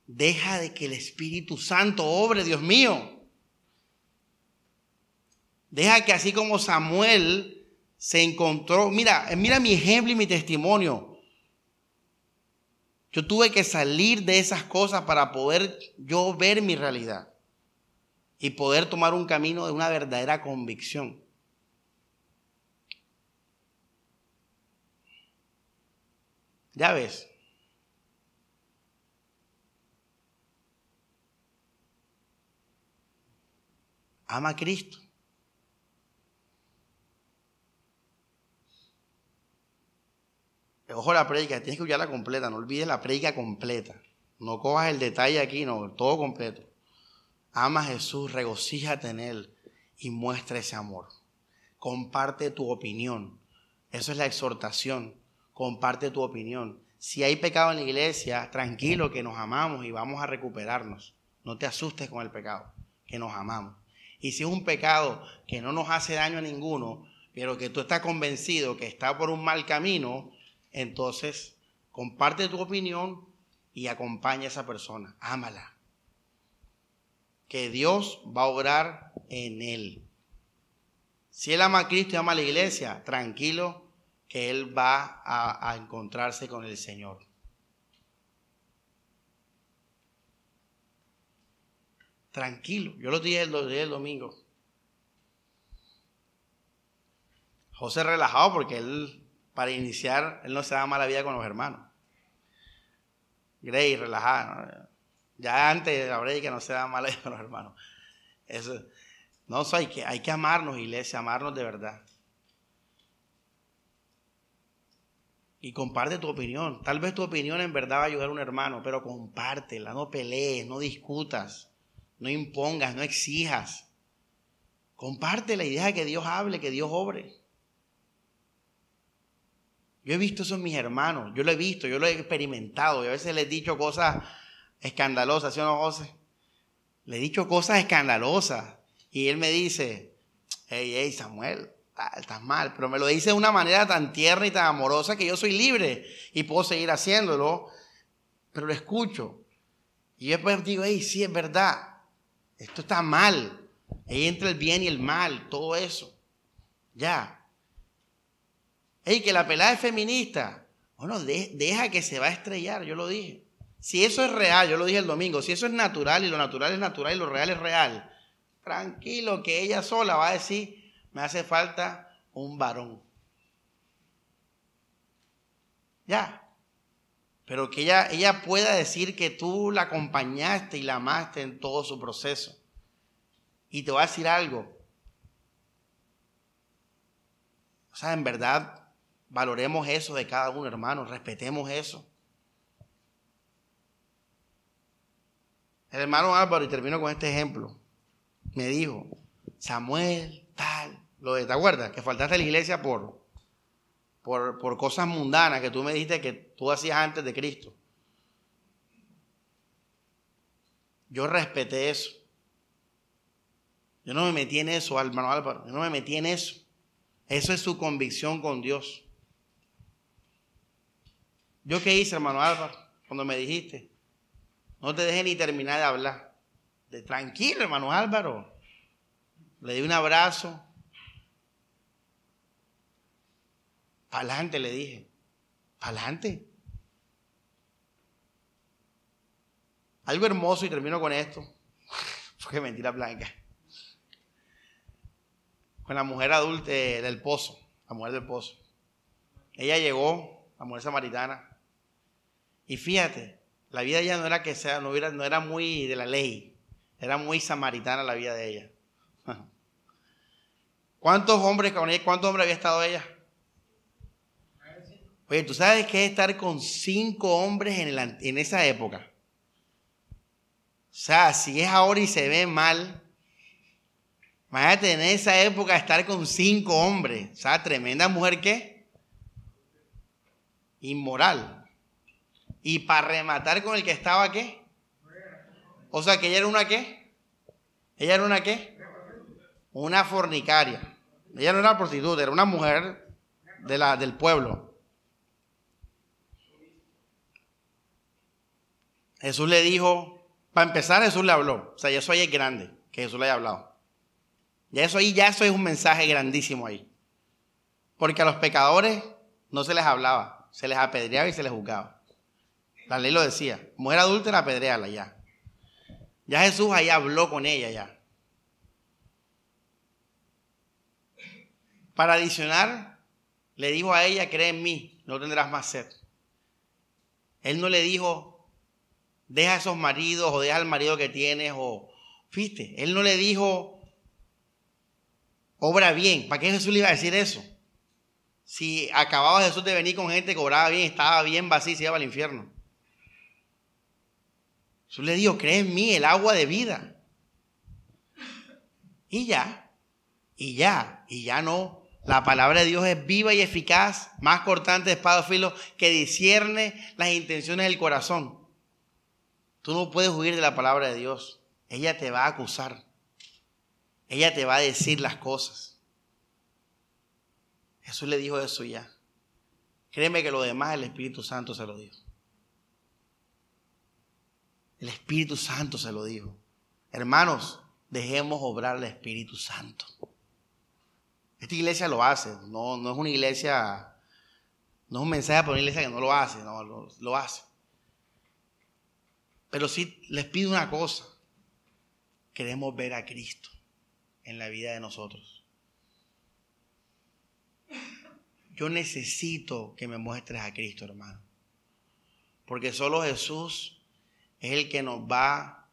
Deja de que el Espíritu Santo obre, Dios mío. Deja que así como Samuel se encontró, mira, mira mi ejemplo y mi testimonio. Yo tuve que salir de esas cosas para poder yo ver mi realidad. y poder tomar un camino de una verdadera convicción. Ya ves. Ama a Cristo. Ojo la predica, tienes que escucharla completa, no olvides la predica completa. No cojas el detalle aquí, no, todo completo. Ama a Jesús, regocíjate en Él y muestra ese amor. Comparte tu opinión. Eso es la exhortación. Comparte tu opinión. Si hay pecado en la iglesia, tranquilo que nos amamos y vamos a recuperarnos. No te asustes con el pecado, que nos amamos. Y si es un pecado que no nos hace daño a ninguno, pero que tú estás convencido que está por un mal camino, entonces comparte tu opinión y acompaña a esa persona. Ámala que Dios va a obrar en él. Si él ama a Cristo y ama a la iglesia, tranquilo que él va a, encontrarse con el Señor. Tranquilo, yo lo dije el, domingo. José relajado porque él, para iniciar, él no se da mala vida con los hermanos. Grey, relajado. Ya antes habré que no sea mala con los hermanos. Eso, no, hay, que, hay que amarnos, iglesia, amarnos de verdad. Y comparte tu opinión. Tal vez tu opinión en verdad va a ayudar a un hermano, pero compártela, no pelees, no discutas, no impongas, no exijas. Compártela y deja que Dios hable, que Dios obre. Yo he visto eso en mis hermanos, yo lo he visto, yo lo he experimentado, y a veces les he dicho cosas escandalosa, ¿sí o no, José? Le he dicho cosas escandalosas y él me dice, hey, hey, Samuel, estás mal, pero me lo dice de una manera tan tierna y tan amorosa que yo soy libre y puedo seguir haciéndolo, pero lo escucho. Y después digo, hey, sí, es verdad, esto está mal. Ahí entra el bien y el mal, todo eso. Ya. Hey, que la pelada es feminista. Bueno, deja que se va a estrellar, yo lo dije. Si eso es real, yo lo dije el domingo, si eso es natural y lo natural es natural y lo real es real, tranquilo que ella sola va a decir, me hace falta un varón. Ya. Pero que ella, ella pueda decir que tú la acompañaste y la amaste en todo su proceso. Y te voy a decir algo. O sea, en verdad, valoremos eso de cada uno, hermano, respetemos eso. El hermano Álvaro, y termino con este ejemplo, me dijo, Samuel, tal, lo de, ¿te acuerdas? Que faltaste a la iglesia por, por, por cosas mundanas que tú me dijiste que tú hacías antes de Cristo. Yo respeté eso. Yo no me metí en eso, hermano Álvaro. Yo no me metí en eso. Eso es su convicción con Dios. ¿Yo qué hice, hermano Álvaro, cuando me dijiste? No te dejes ni terminar de hablar. De tranquilo, hermano Álvaro. Le di un abrazo. Pa'lante, le dije. Pa'lante. Algo hermoso y termino con esto. Fue mentira blanca. Con la mujer adulta eh, del pozo, la mujer del pozo. Ella llegó, la mujer samaritana. Y fíjate, la vida de ella no era que sea, no era, no era muy de la ley, era muy samaritana la vida de ella. ¿Cuántos hombres con ella, cuántos hombres había estado ella? Oye, ¿tú sabes qué es estar con cinco hombres en, en esa época? O sea, si es ahora y se ve mal, imagínate en esa época estar con cinco hombres. O sea, tremenda mujer que inmoral. Y para rematar con el que estaba qué? O sea, que ella era una qué? Ella era una qué? Una fornicaria. Ella no era prostituta, era una mujer de la, del pueblo. Jesús le dijo, para empezar Jesús le habló, o sea, ya eso ahí es grande, que Jesús le haya hablado. Ya eso ahí, ya eso es un mensaje grandísimo ahí. Porque a los pecadores no se les hablaba, se les apedreaba y se les juzgaba. La ley lo decía, mujer adúltera, apedreala ya. Ya Jesús ahí habló con ella ya. Para adicionar, le dijo a ella, cree en mí, no tendrás más sed. Él no le dijo, deja a esos maridos o deja al marido que tienes o, viste, él no le dijo, obra bien. ¿Para qué Jesús le iba a decir eso? Si acababa Jesús de venir con gente que obraba bien, estaba bien vacío y se iba al infierno. Jesús le dijo, cree en mí, el agua de vida. Y ya, y ya, y ya no la palabra de Dios es viva y eficaz, más cortante de espada filo, que discierne las intenciones del corazón. Tú no puedes huir de la palabra de Dios. Ella te va a acusar. Ella te va a decir las cosas. Jesús le dijo eso ya. Créeme que lo demás el Espíritu Santo se lo dijo. El Espíritu Santo se lo dijo. Hermanos, dejemos obrar el Espíritu Santo. Esta iglesia lo hace, no, no es una iglesia, no es un mensaje para una iglesia que no lo hace, no, lo hace. Pero sí les pido una cosa, queremos ver a Cristo en la vida de nosotros. Yo necesito que me muestres a Cristo, hermano. Porque solo Jesús es el que nos va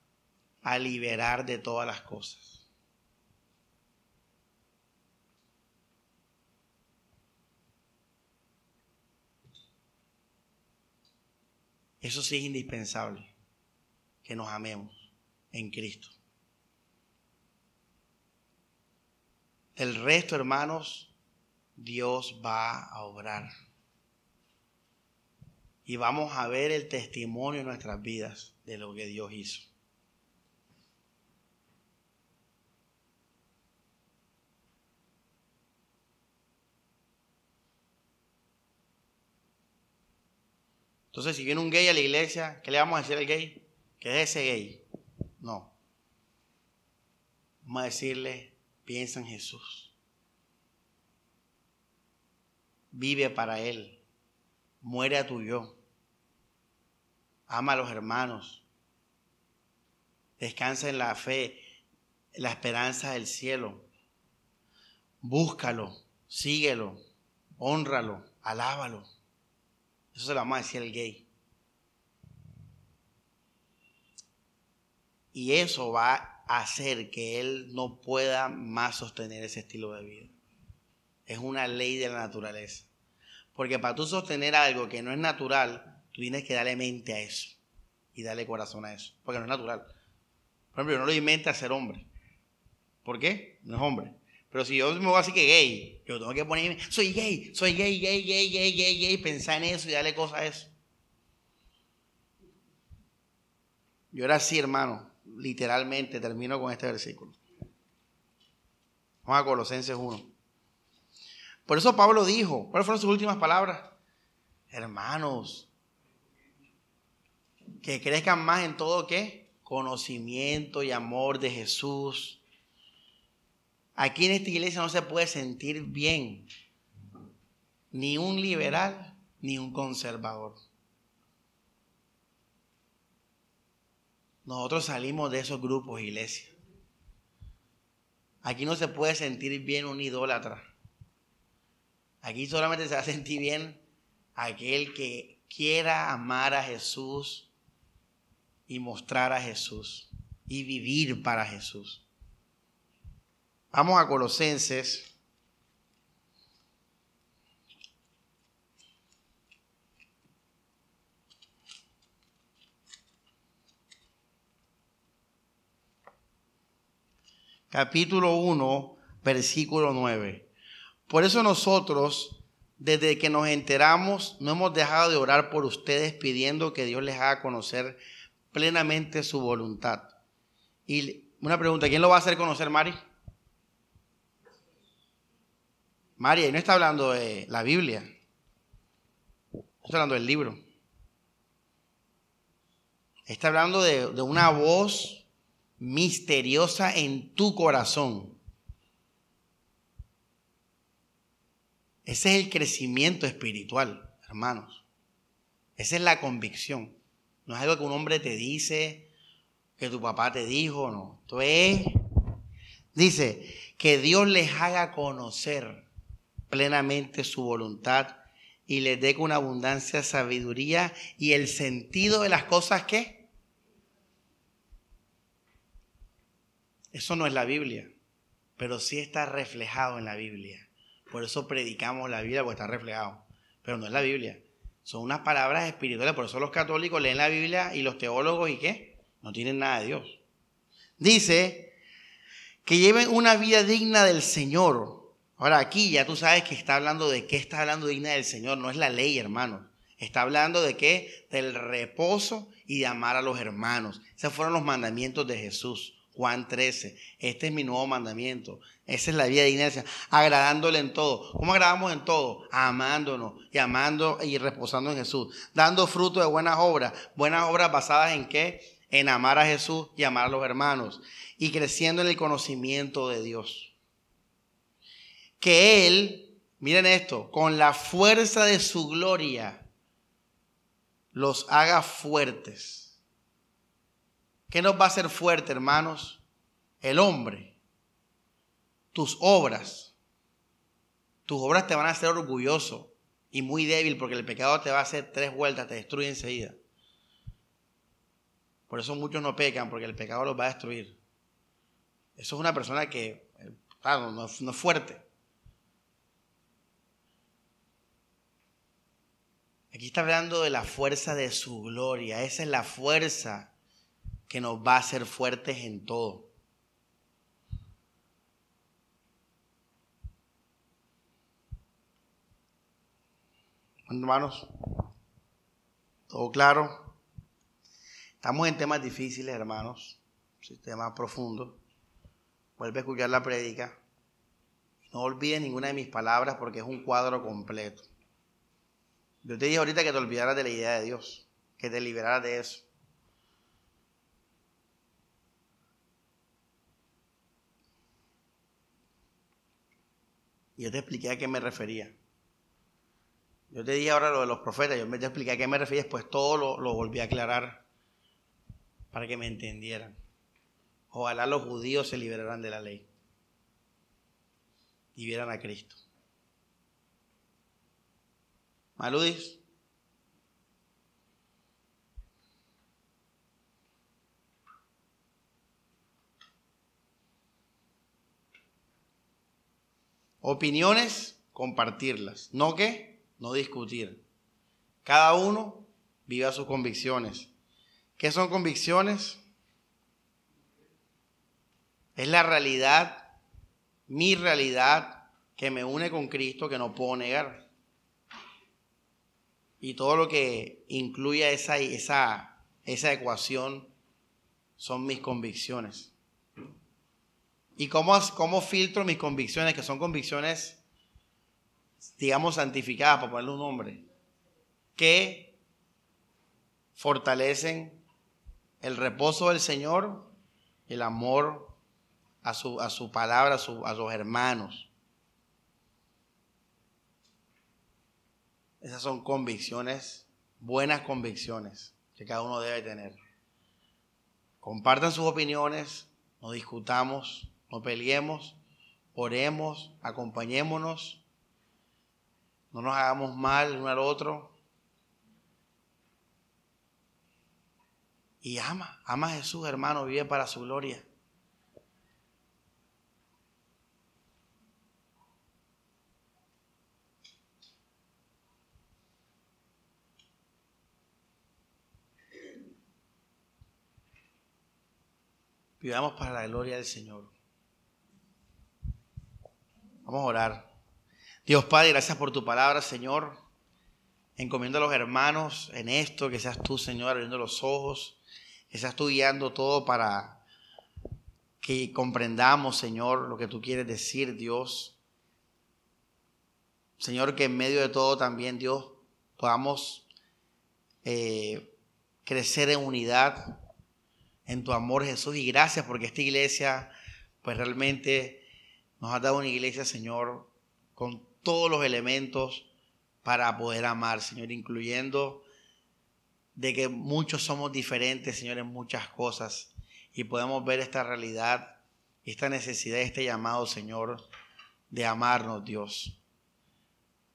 a liberar de todas las cosas. Eso sí es indispensable, que nos amemos en Cristo. El resto, hermanos, Dios va a obrar. Y vamos a ver el testimonio en nuestras vidas de lo que Dios hizo. Entonces, si viene un gay a la iglesia, ¿qué le vamos a decir al gay? Que es ese gay. No. Vamos a decirle, piensa en Jesús. Vive para Él. Muere a tu yo. Ama a los hermanos. Descansa en la fe, en la esperanza del cielo. Búscalo, síguelo, honralo, alábalo. Eso se lo vamos a decir al gay. Y eso va a hacer que él no pueda más sostener ese estilo de vida. Es una ley de la naturaleza. Porque para tú sostener algo que no es natural, tú tienes que darle mente a eso. Y darle corazón a eso. Porque no es natural. Por ejemplo, yo no lo inventé a ser hombre. ¿Por qué? No es hombre. Pero si yo me voy así que gay, yo tengo que ponerme, soy gay, soy gay, gay, gay, gay, gay, gay, pensar en eso y darle cosas a eso. Yo era así, hermano, literalmente, termino con este versículo. Vamos a Colosenses 1. Por eso Pablo dijo, ¿cuáles fueron sus últimas palabras? Hermanos, que crezcan más en todo qué? Conocimiento y amor de Jesús Aquí en esta iglesia no se puede sentir bien ni un liberal ni un conservador. Nosotros salimos de esos grupos, iglesia. Aquí no se puede sentir bien un idólatra. Aquí solamente se va a sentir bien aquel que quiera amar a Jesús y mostrar a Jesús y vivir para Jesús. Vamos a Colosenses. Capítulo 1, versículo 9. Por eso nosotros, desde que nos enteramos, no hemos dejado de orar por ustedes pidiendo que Dios les haga conocer plenamente su voluntad. Y una pregunta, ¿quién lo va a hacer conocer, Mari? María, y no está hablando de la Biblia, está hablando del libro. Está hablando de, de una voz misteriosa en tu corazón. Ese es el crecimiento espiritual, hermanos. Esa es la convicción. No es algo que un hombre te dice, que tu papá te dijo, no. Esto es, dice, que Dios les haga conocer plenamente su voluntad y les dé con abundancia sabiduría y el sentido de las cosas que... Eso no es la Biblia, pero sí está reflejado en la Biblia. Por eso predicamos la Biblia, porque está reflejado. Pero no es la Biblia. Son unas palabras espirituales. Por eso los católicos leen la Biblia y los teólogos y qué? No tienen nada de Dios. Dice que lleven una vida digna del Señor Ahora aquí ya tú sabes que está hablando de qué está hablando digna del Señor, no es la ley, hermano. Está hablando de qué? Del reposo y de amar a los hermanos. Esos fueron los mandamientos de Jesús. Juan 13. Este es mi nuevo mandamiento. Esa es la vida del Señor. Agradándole en todo. ¿Cómo agradamos en todo? Amándonos y amando y reposando en Jesús. Dando fruto de buenas obras. Buenas obras basadas en qué? En amar a Jesús y amar a los hermanos. Y creciendo en el conocimiento de Dios que Él, miren esto, con la fuerza de su gloria, los haga fuertes. ¿Qué nos va a hacer fuerte, hermanos? El hombre. Tus obras. Tus obras te van a hacer orgulloso y muy débil porque el pecado te va a hacer tres vueltas, te destruye enseguida. Por eso muchos no pecan, porque el pecado los va a destruir. Eso es una persona que, claro, no, no es fuerte. Aquí está hablando de la fuerza de su gloria. Esa es la fuerza que nos va a hacer fuertes en todo. Hermanos, todo claro. Estamos en temas difíciles, hermanos, temas profundos. Vuelve a escuchar la prédica. No olvides ninguna de mis palabras porque es un cuadro completo. Yo te dije ahorita que te olvidaras de la idea de Dios, que te liberaras de eso. Yo te expliqué a qué me refería. Yo te dije ahora lo de los profetas, yo me te expliqué a qué me refería, después todo lo, lo volví a aclarar para que me entendieran. Ojalá los judíos se liberaran de la ley y vieran a Cristo. Maludis. Opiniones, compartirlas. No que, no discutir. Cada uno viva sus convicciones. ¿Qué son convicciones? Es la realidad, mi realidad, que me une con Cristo, que no puedo negar y todo lo que incluya esa, esa, esa ecuación son mis convicciones. ¿Y cómo, cómo filtro mis convicciones? Que son convicciones, digamos, santificadas, para ponerle un nombre, que fortalecen el reposo del Señor, el amor a su, a su palabra, a, a sus hermanos. Esas son convicciones, buenas convicciones que cada uno debe tener. Compartan sus opiniones, no discutamos, no peleemos, oremos, acompañémonos, no nos hagamos mal uno al otro. Y ama, ama a Jesús, hermano, vive para su gloria. Vivamos para la gloria del Señor. Vamos a orar. Dios Padre, gracias por tu palabra, Señor. Encomiendo a los hermanos en esto, que seas tú, Señor, abriendo los ojos, que seas tú guiando todo para que comprendamos, Señor, lo que tú quieres decir, Dios. Señor, que en medio de todo también, Dios, podamos eh, crecer en unidad, en tu amor, Jesús. Y gracias porque esta iglesia, pues realmente nos ha dado una iglesia, Señor, con todos los elementos para poder amar, Señor, incluyendo de que muchos somos diferentes, Señor, en muchas cosas. Y podemos ver esta realidad, esta necesidad, este llamado, Señor, de amarnos, Dios.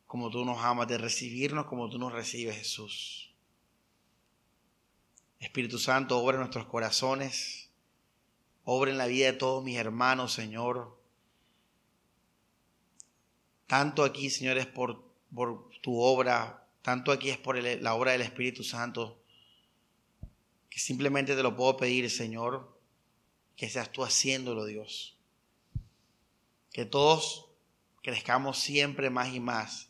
como tú nos amas, de recibirnos como tú nos recibes, Jesús. Espíritu Santo, obra en nuestros corazones, obra en la vida de todos mis hermanos, Señor. Tanto aquí, Señor, es por, por tu obra, tanto aquí es por la obra del Espíritu Santo, que simplemente te lo puedo pedir, Señor, que seas tú haciéndolo, Dios. Que todos crezcamos siempre más y más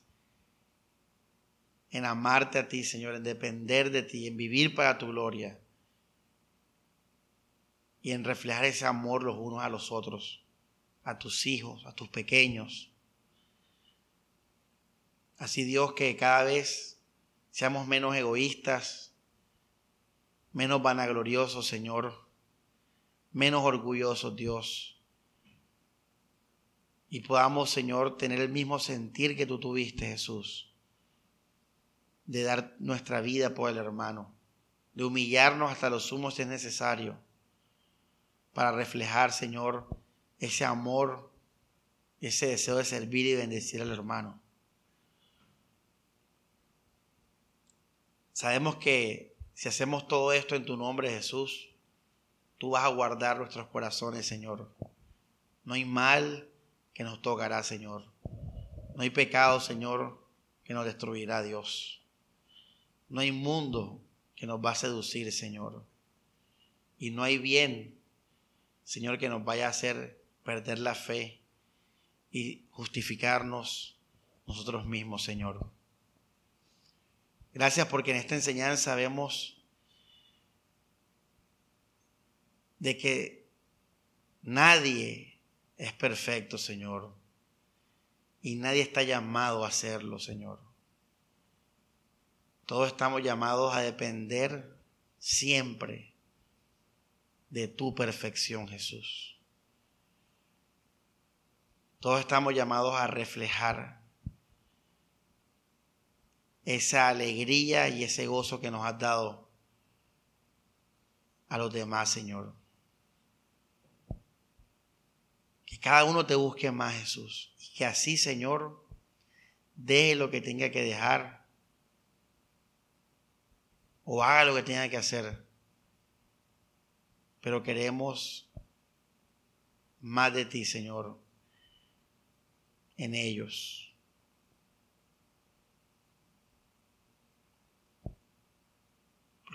en amarte a ti, Señor, en depender de ti, en vivir para tu gloria y en reflejar ese amor los unos a los otros, a tus hijos, a tus pequeños. Así Dios que cada vez seamos menos egoístas, menos vanagloriosos, Señor, menos orgullosos, Dios. Y podamos, Señor, tener el mismo sentir que tú tuviste, Jesús de dar nuestra vida por el hermano, de humillarnos hasta los sumos si es necesario, para reflejar, Señor, ese amor, ese deseo de servir y bendecir al hermano. Sabemos que si hacemos todo esto en tu nombre, Jesús, tú vas a guardar nuestros corazones, Señor. No hay mal que nos tocará, Señor. No hay pecado, Señor, que nos destruirá, Dios. No hay mundo que nos va a seducir, Señor. Y no hay bien, Señor, que nos vaya a hacer perder la fe y justificarnos nosotros mismos, Señor. Gracias porque en esta enseñanza vemos de que nadie es perfecto, Señor. Y nadie está llamado a hacerlo, Señor. Todos estamos llamados a depender siempre de tu perfección, Jesús. Todos estamos llamados a reflejar esa alegría y ese gozo que nos has dado a los demás, Señor. Que cada uno te busque más, Jesús. Y que así, Señor, deje lo que tenga que dejar o haga lo que tenga que hacer. Pero queremos más de ti, Señor, en ellos.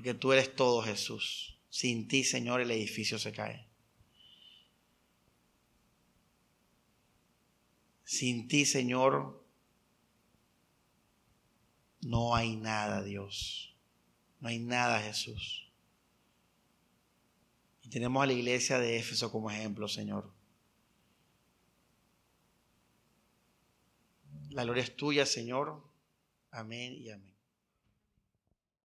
Porque tú eres todo, Jesús. Sin ti, Señor, el edificio se cae. Sin ti, Señor, no hay nada, Dios. No hay nada, Jesús. Y tenemos a la iglesia de Éfeso como ejemplo, Señor. La gloria es tuya, Señor. Amén y amén.